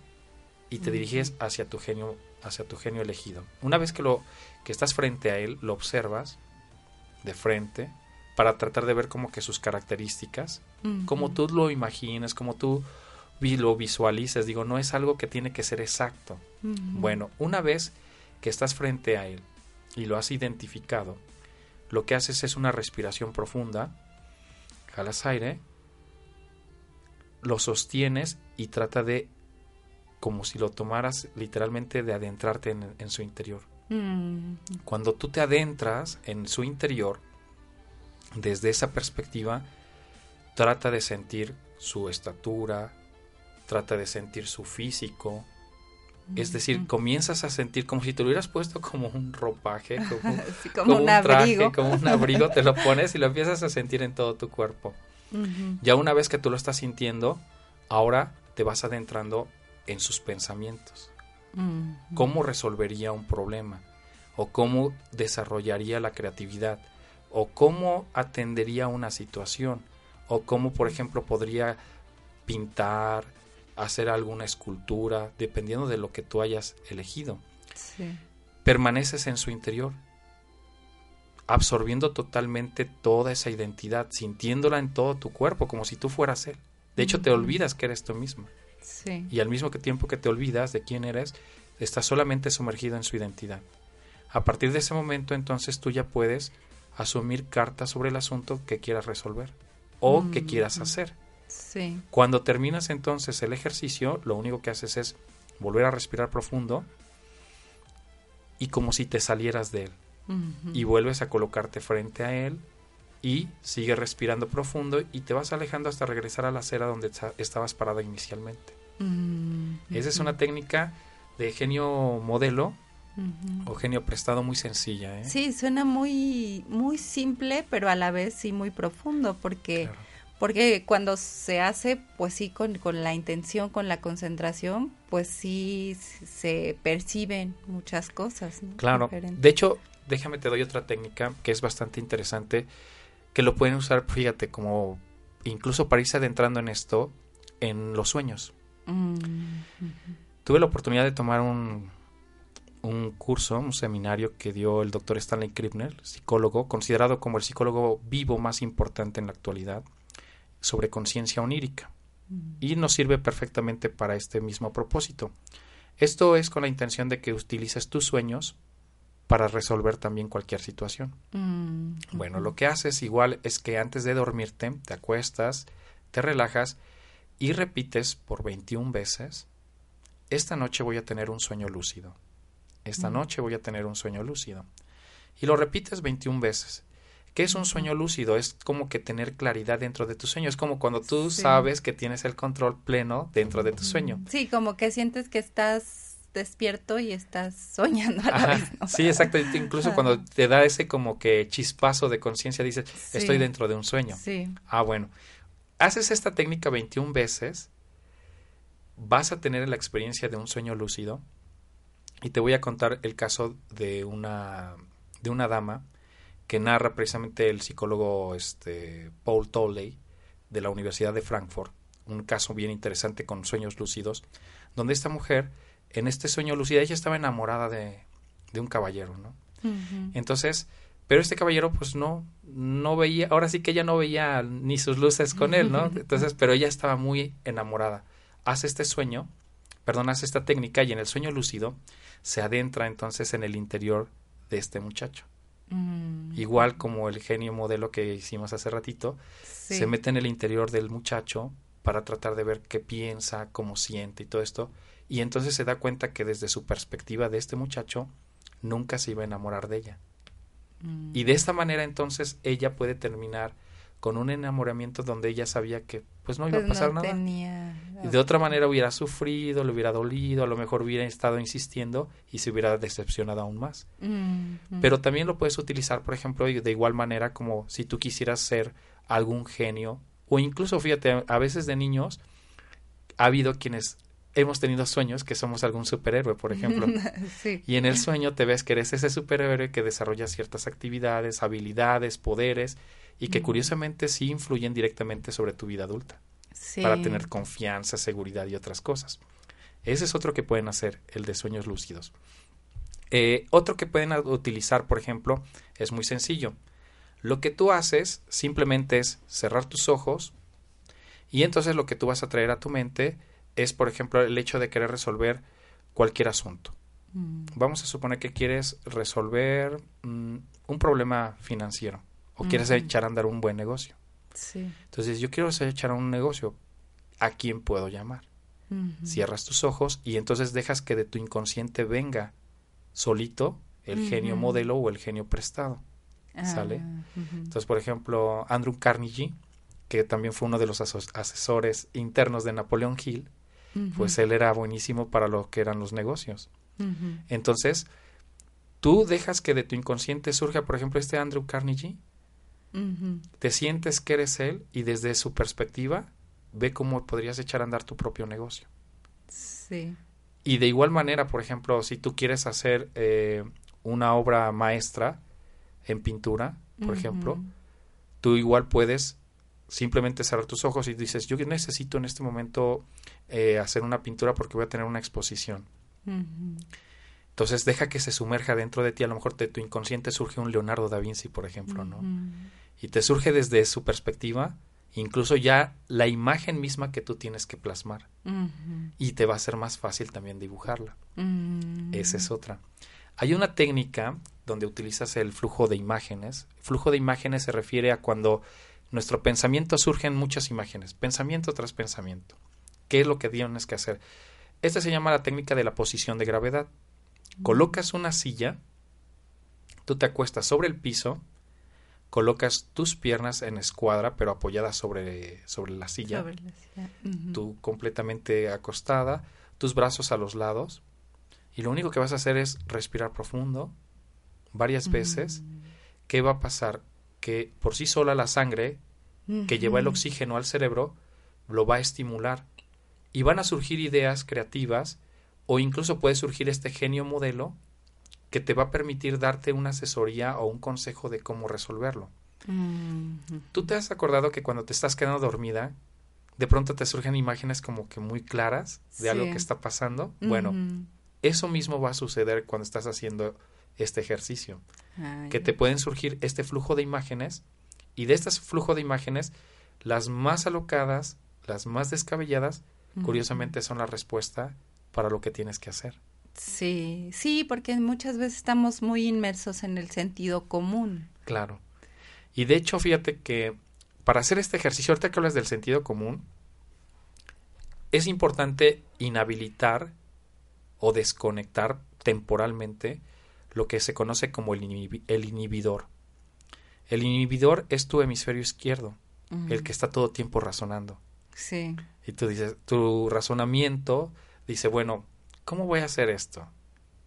y te diriges hacia tu genio, hacia tu genio elegido. Una vez que lo que estás frente a él, lo observas de frente para tratar de ver como que sus características, como tú lo imaginas, como tú lo visualices, digo, no es algo que tiene que ser exacto. Bueno, una vez que estás frente a él y lo has identificado, lo que haces es una respiración profunda, jalas aire, lo sostienes y trata de, como si lo tomaras literalmente, de adentrarte en, su interior. Cuando tú te adentras en su interior, desde esa perspectiva, trata de sentir su estatura, trata de sentir su físico. Es decir, comienzas a sentir como si te lo hubieras puesto como un ropaje, como, un, traje, como un abrigo, te lo pones y lo empiezas a sentir en todo tu cuerpo. Ya una vez que tú lo estás sintiendo, ahora te vas adentrando en sus pensamientos. ¿Cómo resolvería un problema? ¿O cómo desarrollaría la creatividad? ¿O cómo atendería una situación? ¿O cómo, por ejemplo, podría pintar, hacer alguna escultura, dependiendo de lo que tú hayas elegido? Permaneces en su interior, absorbiendo totalmente toda esa identidad, sintiéndola en todo tu cuerpo, como si tú fueras él. De hecho, te olvidas que eres tú mismo. Y al mismo tiempo que te olvidas de quién eres, estás solamente sumergido en su identidad. A partir de ese momento, entonces tú ya puedes asumir cartas sobre el asunto que quieras resolver o que quieras hacer. Cuando terminas entonces el ejercicio, lo único que haces es volver a respirar profundo y como si te salieras de él. Y vuelves a colocarte frente a él y sigues respirando profundo y te vas alejando hasta regresar a la acera donde estabas parada inicialmente. Esa es una técnica de genio modelo o genio prestado muy sencilla. ¿eh? Sí, suena muy, muy simple, pero a la vez sí muy profundo, porque, porque cuando se hace, pues sí, con, con la intención, con la concentración, pues sí se perciben muchas cosas. Claro. De hecho, déjame te doy otra técnica que es bastante interesante que lo pueden usar, fíjate, como incluso para irse adentrando en esto, en los sueños. Mm, Tuve la oportunidad de tomar un, un curso, un seminario que dio el doctor Stanley Krippner, psicólogo, considerado como el psicólogo vivo más importante en la actualidad, sobre conciencia onírica. Mm. Y nos sirve perfectamente para este mismo propósito. Esto es con la intención de que utilices tus sueños para resolver también cualquier situación. Mm, bueno, lo que haces igual es que antes de dormirte te acuestas, te relajas y repites por 21 veces, esta noche voy a tener un sueño lúcido, esta mm. noche voy a tener un sueño lúcido. Y lo repites 21 veces. ¿Qué es un sueño lúcido? Es como que tener claridad dentro de tu sueño. Es como cuando tú sabes que tienes el control pleno dentro de tu sueño. Sí, como que sientes que estás despierto y estás soñando a la vez. Sí, exacto. Incluso cuando te da ese como que chispazo de conciencia, dices, estoy dentro de un sueño. Sí. Ah, bueno. Haces esta técnica 21 veces, vas a tener la experiencia de un sueño lúcido. Y te voy a contar el caso de una, de una dama que narra precisamente el psicólogo este, Paul Tolley de la Universidad de Frankfurt. Un caso bien interesante con sueños lúcidos, donde esta mujer en este sueño lucida ella estaba enamorada de, de un caballero, ¿no? Entonces, pero este caballero pues no, no veía, ahora sí que ella no veía ni sus luces con él, ¿no? Entonces, pero ella estaba muy enamorada. Hace este sueño, perdón, hace esta técnica y en el sueño lúcido se adentra entonces en el interior de este muchacho. Mm. Igual como el genio modelo que hicimos hace ratito, se mete en el interior del muchacho para tratar de ver qué piensa, cómo siente y todo esto y entonces se da cuenta que desde su perspectiva de este muchacho nunca se iba a enamorar de ella. Mm. Y de esta manera entonces ella puede terminar con un enamoramiento donde ella sabía que pues no iba a pues pasar nada. Y de otra manera hubiera sufrido, le hubiera dolido, a lo mejor hubiera estado insistiendo y se hubiera decepcionado aún más. Mm, mm. Pero también lo puedes utilizar, por ejemplo, de igual manera como si tú quisieras ser algún genio o incluso, fíjate, a veces de niños ha habido quienes hemos tenido sueños que somos algún superhéroe, por ejemplo. Y en el sueño te ves que eres ese superhéroe que desarrolla ciertas actividades, habilidades, poderes y que curiosamente sí influyen directamente sobre tu vida adulta. Para tener confianza, seguridad y otras cosas. Ese es otro que pueden hacer, el de sueños lúcidos. Eh, otro que pueden utilizar, por ejemplo, es muy sencillo. Lo que tú haces simplemente es cerrar tus ojos y entonces lo que tú vas a traer a tu mente es, por ejemplo, el hecho de querer resolver cualquier asunto. Mm. Vamos a suponer que quieres resolver mm, un problema financiero o quieres echar a andar un buen negocio. Sí. Entonces, yo quiero echar a un negocio. ¿A quién puedo llamar? Cierras tus ojos y entonces dejas que de tu inconsciente venga solito el genio modelo o el genio prestado. ¿Sale? Ah, entonces, por ejemplo, Andrew Carnegie, que también fue uno de los asesores internos de Napoleón Hill, pues él era buenísimo para lo que eran los negocios. Entonces, tú dejas que de tu inconsciente surja, por ejemplo, este Andrew Carnegie, te sientes que eres él y desde su perspectiva ve cómo podrías echar a andar tu propio negocio. Sí. Y de igual manera, por ejemplo, si tú quieres hacer eh, una obra maestra en pintura, por ejemplo, tú igual puedes simplemente cerrar tus ojos y dices, yo necesito en este momento eh, hacer una pintura porque voy a tener una exposición. Entonces deja que se sumerja dentro de ti, a lo mejor de tu inconsciente surge un Leonardo da Vinci, por ejemplo, ¿no? Y te surge desde su perspectiva, incluso ya la imagen misma que tú tienes que plasmar. Y te va a ser más fácil también dibujarla. Esa es otra. Hay una técnica donde utilizas el flujo de imágenes. flujo de imágenes se refiere a cuando nuestro pensamiento surge en muchas imágenes, pensamiento tras pensamiento. ¿Qué es lo que tienes que hacer? Esta se llama la técnica de la posición de gravedad. Colocas una silla, tú te acuestas sobre el piso, colocas tus piernas en escuadra, pero apoyadas sobre, sobre la silla, tú completamente acostada, tus brazos a los lados, y lo único que vas a hacer es respirar profundo varias veces. ¿Qué va a pasar? Que por sí sola la sangre que lleva el oxígeno al cerebro lo va a estimular. Y van a surgir ideas creativas o incluso puede surgir este genio modelo que te va a permitir darte una asesoría o un consejo de cómo resolverlo. Tú te has acordado que cuando te estás quedando dormida, de pronto te surgen imágenes como que muy claras de algo que está pasando. Bueno, eso mismo va a suceder cuando estás haciendo este ejercicio, que te pueden surgir este flujo de imágenes y de este flujo de imágenes, las más alocadas, las más descabelladas, curiosamente son la respuesta para lo que tienes que hacer. Sí, sí, porque muchas veces estamos muy inmersos en el sentido común. Claro. Y de hecho, fíjate que para hacer este ejercicio, ahorita que hablas del sentido común, es importante inhabilitar o desconectar temporalmente lo que se conoce como el, inhibidor. El inhibidor es tu hemisferio izquierdo, el que está todo tiempo razonando. Sí. Y tú dices, tu razonamiento dice, bueno, ¿cómo voy a hacer esto?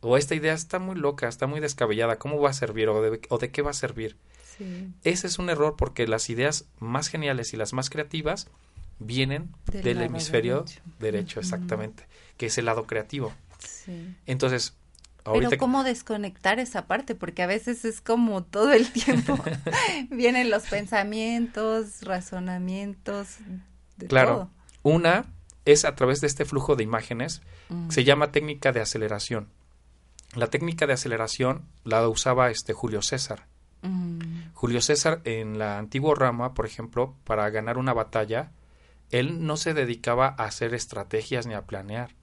O esta idea está muy loca, está muy descabellada, ¿cómo va a servir? ¿O de, qué va a servir? Ese es un error porque las ideas más geniales y las más creativas vienen del, hemisferio derecho, exactamente, que es el lado creativo. Sí. Entonces, Pero ¿cómo desconectar esa parte? Porque a veces es como todo el tiempo vienen los pensamientos, razonamientos, de claro. Una es a través de este flujo de imágenes, mm. se llama técnica de aceleración. La técnica de aceleración la usaba este Julio César. Mm. Julio César en la antigua Roma, por ejemplo, para ganar una batalla, él no se dedicaba a hacer estrategias ni a planear.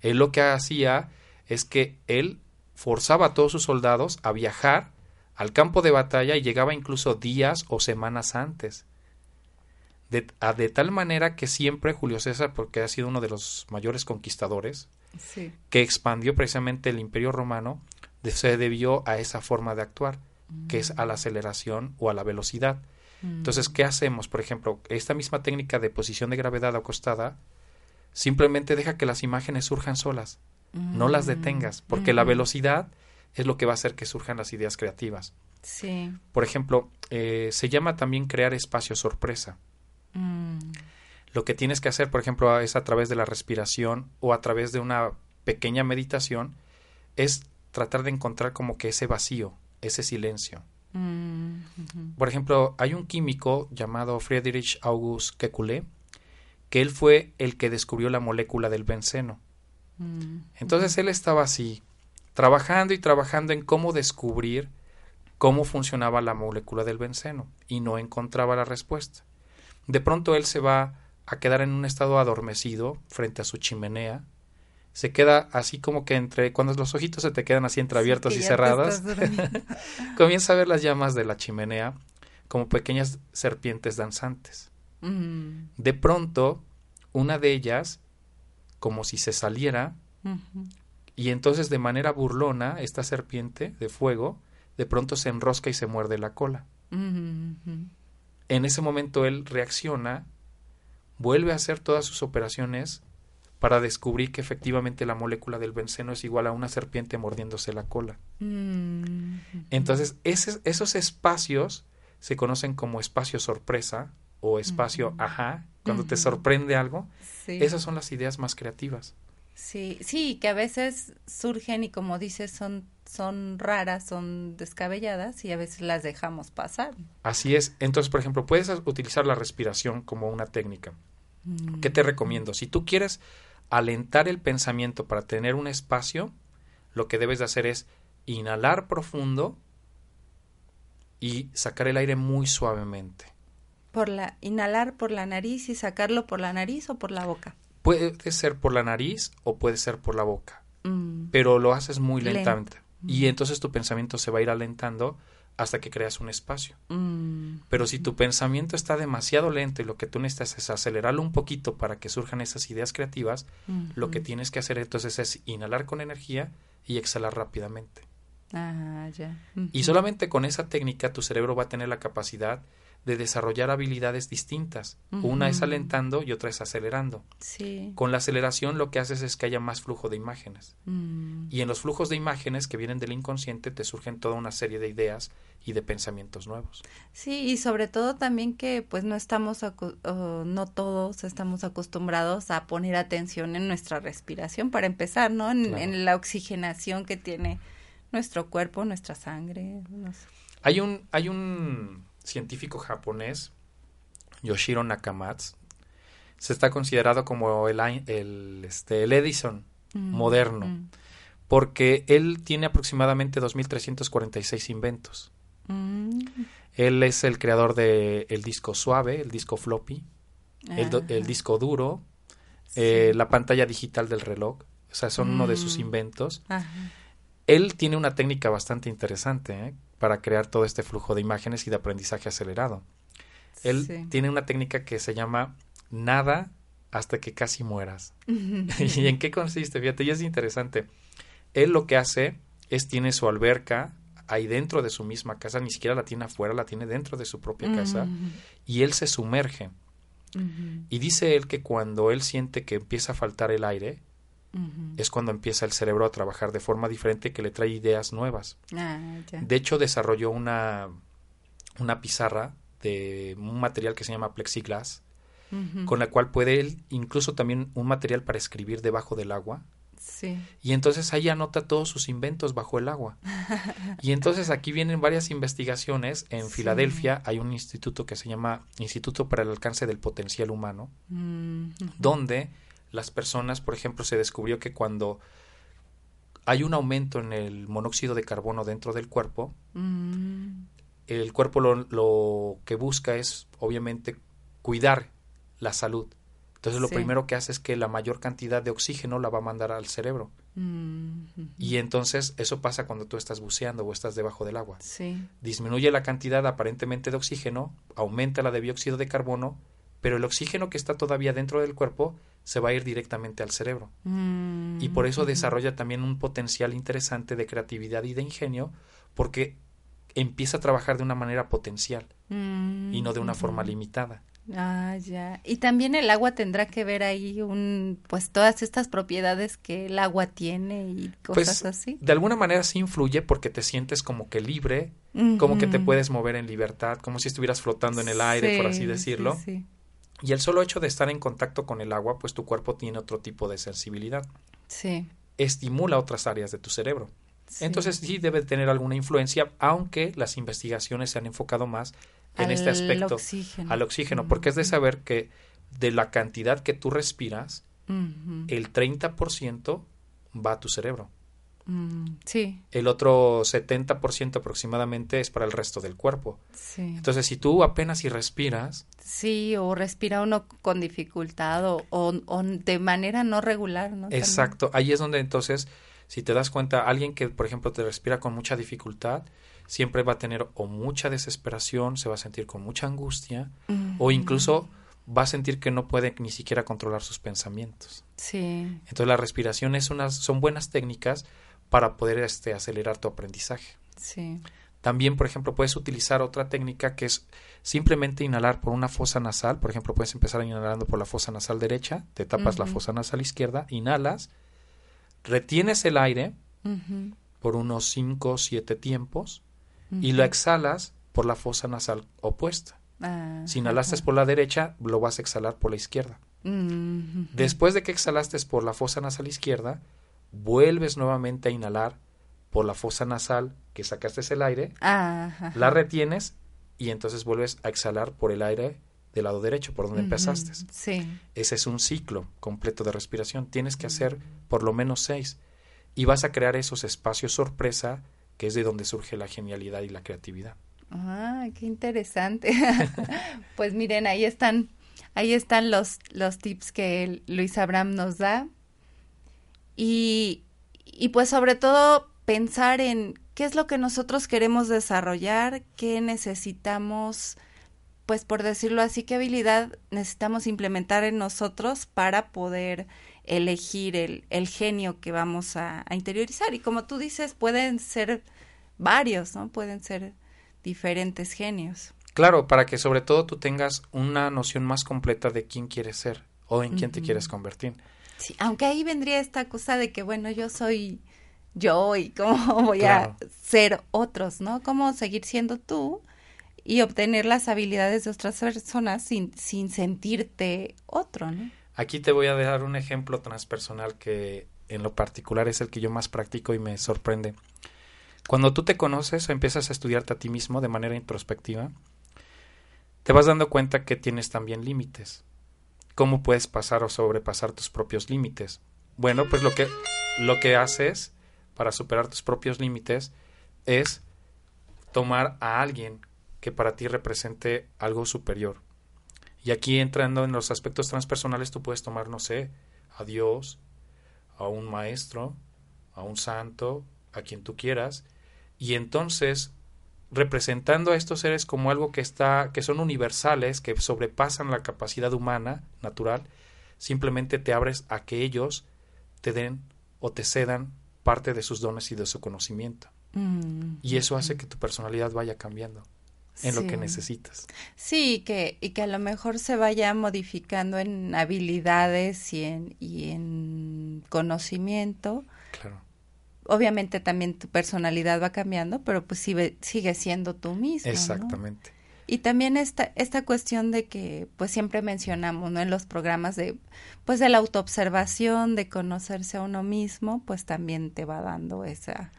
Él lo que hacía es que él forzaba a todos sus soldados a viajar al campo de batalla y llegaba incluso días o semanas antes. De, tal manera que siempre Julio César, porque ha sido uno de los mayores conquistadores, que expandió precisamente el imperio romano, se debió a esa forma de actuar, que es a la aceleración o a la velocidad. Entonces, ¿qué hacemos? Por ejemplo, esta misma técnica de posición de gravedad acostada, simplemente deja que las imágenes surjan solas, no las detengas, porque la velocidad es lo que va a hacer que surjan las ideas creativas. Sí. Por ejemplo, eh, se llama también crear espacio sorpresa. Mm. Lo que tienes que hacer, por ejemplo, es a través de la respiración o a través de una pequeña meditación, es tratar de encontrar como que ese vacío, ese silencio. Mm, por ejemplo, hay un químico llamado Friedrich August Kekulé, que él fue el que descubrió la molécula del benceno. Mm, Entonces él estaba así, trabajando y trabajando en cómo descubrir cómo funcionaba la molécula del benceno y no encontraba la respuesta. De pronto él se va a quedar en un estado adormecido frente a su chimenea. Se queda así como que entre, cuando los ojitos se te quedan así entreabiertos y cerrados, comienza a ver las llamas de la chimenea como pequeñas serpientes danzantes. Mm. De pronto, una de ellas, como si se saliera, y entonces de manera burlona, esta serpiente de fuego, de pronto se enrosca y se muerde la cola. En ese momento él reacciona, vuelve a hacer todas sus operaciones para descubrir que efectivamente la molécula del benceno es igual a una serpiente mordiéndose la cola. Entonces, ese- esos espacios se conocen como espacio sorpresa o espacio ajá, cuando te sorprende algo. sí. Esas son las ideas más creativas. Sí, sí, que a veces surgen y como dices son son raras, son descabelladas y a veces las dejamos pasar. Así es. Entonces, por ejemplo, puedes utilizar la respiración como una técnica. ¿Qué te recomiendo? Si tú quieres alentar el pensamiento para tener un espacio, lo que debes de hacer es inhalar profundo y sacar el aire muy suavemente. Por la inhalar por la nariz y sacarlo por la nariz o por la boca. Puede ser por la nariz o puede ser por la boca, Mm, pero lo haces muy Lento. lentamente. Y entonces tu pensamiento se va a ir alentando hasta que creas un espacio. mm, Pero si tu pensamiento está demasiado lento y lo que tú necesitas es acelerarlo un poquito para que surjan esas ideas creativas, lo que tienes que hacer entonces es inhalar con energía y exhalar rápidamente. Ah, ya. Y solamente con esa técnica tu cerebro va a tener la capacidad de desarrollar habilidades distintas. Una es alentando y otra es acelerando. Sí. Con la aceleración lo que haces es que haya más flujo de imágenes. Mm, Y en los flujos de imágenes que vienen del inconsciente te surgen toda una serie de ideas y de pensamientos nuevos. Sí, y sobre todo también que pues no estamos, no todos estamos acostumbrados a poner atención en nuestra respiración para empezar, ¿no? En, Claro. en la oxigenación que tiene nuestro cuerpo, nuestra sangre. no sé. Hay un, hay un científico japonés, Yoshiro Nakamatsu, se está considerado como el, este, el Edison Mm, moderno, mm, porque él tiene aproximadamente 2.346 inventos. mm, Él es el creador del el disco suave, el disco floppy, el, el ajá, disco duro, sí. eh, la pantalla digital del reloj. O sea, son uno de sus inventos. Ajá, Él tiene una técnica bastante interesante ¿eh? Para crear todo este flujo de imágenes y de aprendizaje acelerado. Él sí. tiene una técnica que se llama nada hasta que casi mueras. ¿Y en qué consiste? Fíjate, y es interesante. Él lo que hace es tiene su alberca ahí dentro de su misma casa, ni siquiera la tiene afuera, la tiene dentro de su propia casa, y él se sumerge. Y dice él que cuando él siente que empieza a faltar el aire, es cuando empieza el cerebro a trabajar de forma diferente que le trae ideas nuevas. Ah. De hecho, desarrolló una, una pizarra de un material que se llama plexiglas, con la cual puede él, incluso también un material para escribir debajo del agua, Sí. y entonces ahí anota todos sus inventos bajo el agua. Y entonces aquí vienen varias investigaciones. En Sí. Filadelfia hay un instituto que se llama Instituto para el Alcance del Potencial Humano, Mm, donde las personas, por ejemplo, se descubrió que cuando hay un aumento en el monóxido de carbono dentro del cuerpo, Mm, el cuerpo lo, lo que busca es, obviamente, cuidar la salud. Entonces, lo Sí. primero que hace es que la mayor cantidad de oxígeno la va a mandar al cerebro. mm. Y entonces, eso pasa cuando tú estás buceando o estás debajo del agua. Sí. Disminuye la cantidad aparentemente de oxígeno, aumenta la de dióxido de carbono, pero el oxígeno que está todavía dentro del cuerpo se va a ir directamente al cerebro. Mm, Y por eso desarrolla también un potencial interesante de creatividad y de ingenio, porque empieza a trabajar de una manera potencial Mm, y no de una forma ujú. limitada. Ah, ya. Y también el agua tendrá que ver ahí un, pues todas estas propiedades que el agua tiene y cosas Pues así. de alguna manera sí influye porque te sientes como que libre, como que te puedes mover en libertad, como si estuvieras flotando en el aire, por así Sí, decirlo. Sí, sí. Y el solo hecho de estar en contacto con el agua, pues tu cuerpo tiene otro tipo de sensibilidad. Sí, Estimula otras áreas de tu cerebro. sí. Entonces sí debe tener alguna influencia, aunque las investigaciones se han enfocado más en este Al aspecto oxígeno. al oxígeno, porque es de saber que de la cantidad que tú respiras, Ujú. el 30% va a tu cerebro. Mm, sí, El otro 70% aproximadamente es para el resto del cuerpo. sí. Entonces, si tú apenas si respiras, Sí, o respira uno con dificultad o, o, o de manera no regular, ¿no? También. exacto, ahí es donde entonces, si te das cuenta, alguien que, por ejemplo, te respira con mucha dificultad, siempre va a tener o mucha desesperación, se va a sentir con mucha angustia, o incluso va a sentir que no puede ni siquiera controlar sus pensamientos. Sí, Entonces la respiración es unas, son buenas técnicas para poder este, acelerar tu aprendizaje. sí. También, por ejemplo, puedes utilizar otra técnica que es simplemente inhalar por una fosa nasal. Por ejemplo, puedes empezar inhalando por la fosa nasal derecha, te tapas la fosa nasal izquierda, inhalas, retienes el aire por unos 5 o 7 tiempos y lo exhalas por la fosa nasal opuesta. Ah, si inhalaste por la derecha, lo vas a exhalar por la izquierda. Después de que exhalaste por la fosa nasal izquierda, vuelves nuevamente a inhalar por la fosa nasal que sacaste el aire, la retienes y entonces vuelves a exhalar por el aire del lado derecho, por donde empezaste. Sí. Ese es un ciclo completo de respiración. Tienes que hacer por lo menos seis. Y vas a crear esos espacios sorpresa, que es de donde surge la genialidad y la creatividad. Ah, qué interesante. pues miren, ahí están, ahí están los, los tips que Luis Abraham nos da. Y, y pues sobre todo pensar en qué es lo que nosotros queremos desarrollar, qué necesitamos, pues por decirlo así, qué habilidad necesitamos implementar en nosotros para poder elegir el, el genio que vamos a, a, interiorizar. Y como tú dices, pueden ser varios, ¿no? Pueden ser diferentes genios. Claro, para que sobre todo tú tengas una noción más completa de quién quieres ser o en quién te quieres convertir. Sí, aunque ahí vendría esta cosa de que, bueno, yo soy yo y cómo voy a ser otros, ¿no? Cómo seguir siendo tú y obtener las habilidades de otras personas sin, sin sentirte otro, ¿no? Aquí te voy a dejar un ejemplo transpersonal que en lo particular es el que yo más practico y me sorprende. Cuando tú te conoces o empiezas a estudiarte a ti mismo de manera introspectiva, te vas dando cuenta que tienes también límites. ¿Cómo puedes pasar o sobrepasar tus propios límites? Bueno, pues lo que, lo que haces para superar tus propios límites es tomar a alguien que para ti represente algo superior. Y aquí entrando en los aspectos transpersonales, tú puedes tomar, no sé, a Dios, a un maestro, a un santo, a quien tú quieras, y entonces representando a estos seres como algo que está que son universales, que sobrepasan la capacidad humana natural, simplemente te abres a que ellos te den o te cedan parte de sus dones y de su conocimiento. Mm, y eso hace que tu personalidad vaya cambiando en lo que necesitas. Sí, que, y que a lo mejor se vaya modificando en habilidades y en, y en conocimiento. Claro. Obviamente también tu personalidad va cambiando, pero pues sigue, sigue siendo tú mismo. Exactamente. Y también esta, esta cuestión de que pues siempre mencionamos, ¿no? En los programas de pues de la autoobservación, de conocerse a uno mismo, pues también te va dando esa,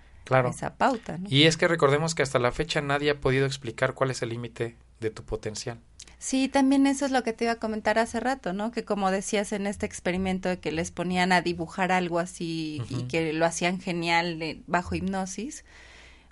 esa pauta, ¿no? Y es que recordemos que hasta la fecha nadie ha podido explicar cuál es el límite de tu potencial. Sí, también eso es lo que te iba a comentar hace rato, ¿no? Que como decías en este experimento de que les ponían a dibujar algo así y que lo hacían genial bajo hipnosis,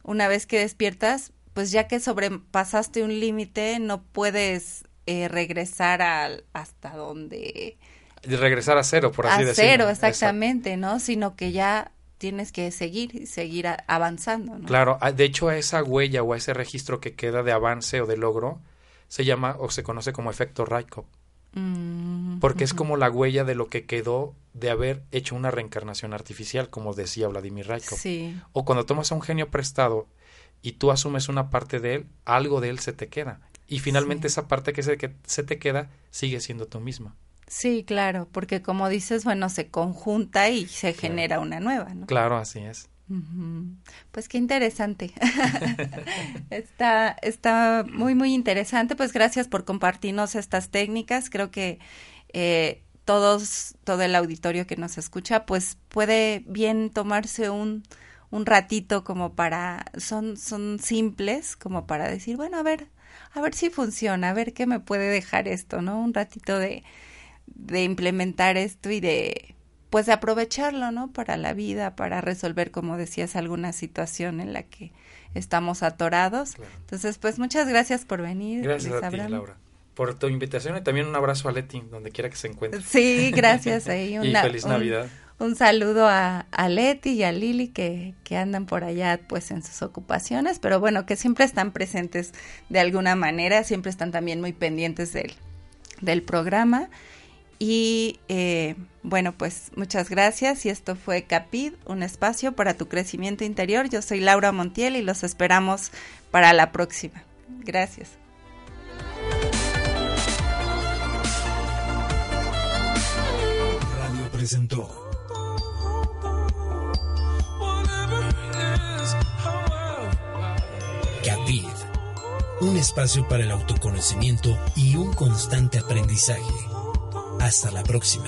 una vez que despiertas, pues ya que sobrepasaste un límite, no puedes eh, regresar al hasta donde... regresar a cero, por así decirlo. A cero, exactamente, ¿no? Sino que ya tienes que seguir, seguir avanzando, ¿no? Claro, de hecho a esa huella o a ese registro que queda de avance o de logro se llama o se conoce como efecto Raikov. Mm, porque es como la huella de lo que quedó de haber hecho una reencarnación artificial, como decía Vladimir Raikov. Sí. O cuando tomas a un genio prestado y tú asumes una parte de él, algo de él se te queda. Y finalmente esa parte que se, que se te queda sigue siendo tú misma. Sí, claro, porque como dices, bueno, se conjunta y se genera una nueva, ¿no? Claro, así es. Pues qué interesante. está, está muy, muy interesante. Pues gracias por compartirnos estas técnicas. Creo que eh, todos, todo el auditorio que nos escucha, pues puede bien tomarse un, un ratito como para, son, son simples, como para decir, bueno, a ver, a ver si funciona, a ver qué me puede dejar esto, ¿no? Un ratito de, de implementar esto y de, pues aprovecharlo, ¿no? Para la vida, para resolver, como decías, alguna situación en la que estamos atorados. Entonces, pues muchas gracias por venir. Gracias a ti, Laura por tu invitación y también un abrazo a Leti, donde quiera que se encuentre. Sí, gracias. y feliz Navidad un saludo a, a, Leti y a Lili que, que, andan por allá pues en sus ocupaciones, pero bueno, que siempre están presentes de alguna manera, siempre están también muy pendientes del, del programa. Y eh, bueno, pues muchas gracias y esto fue Capid, un espacio para tu crecimiento interior. Yo soy Laura Montiel y los esperamos para la próxima. Gracias. Radio presentó Capid, un espacio para el autoconocimiento y un constante aprendizaje. Hasta la próxima.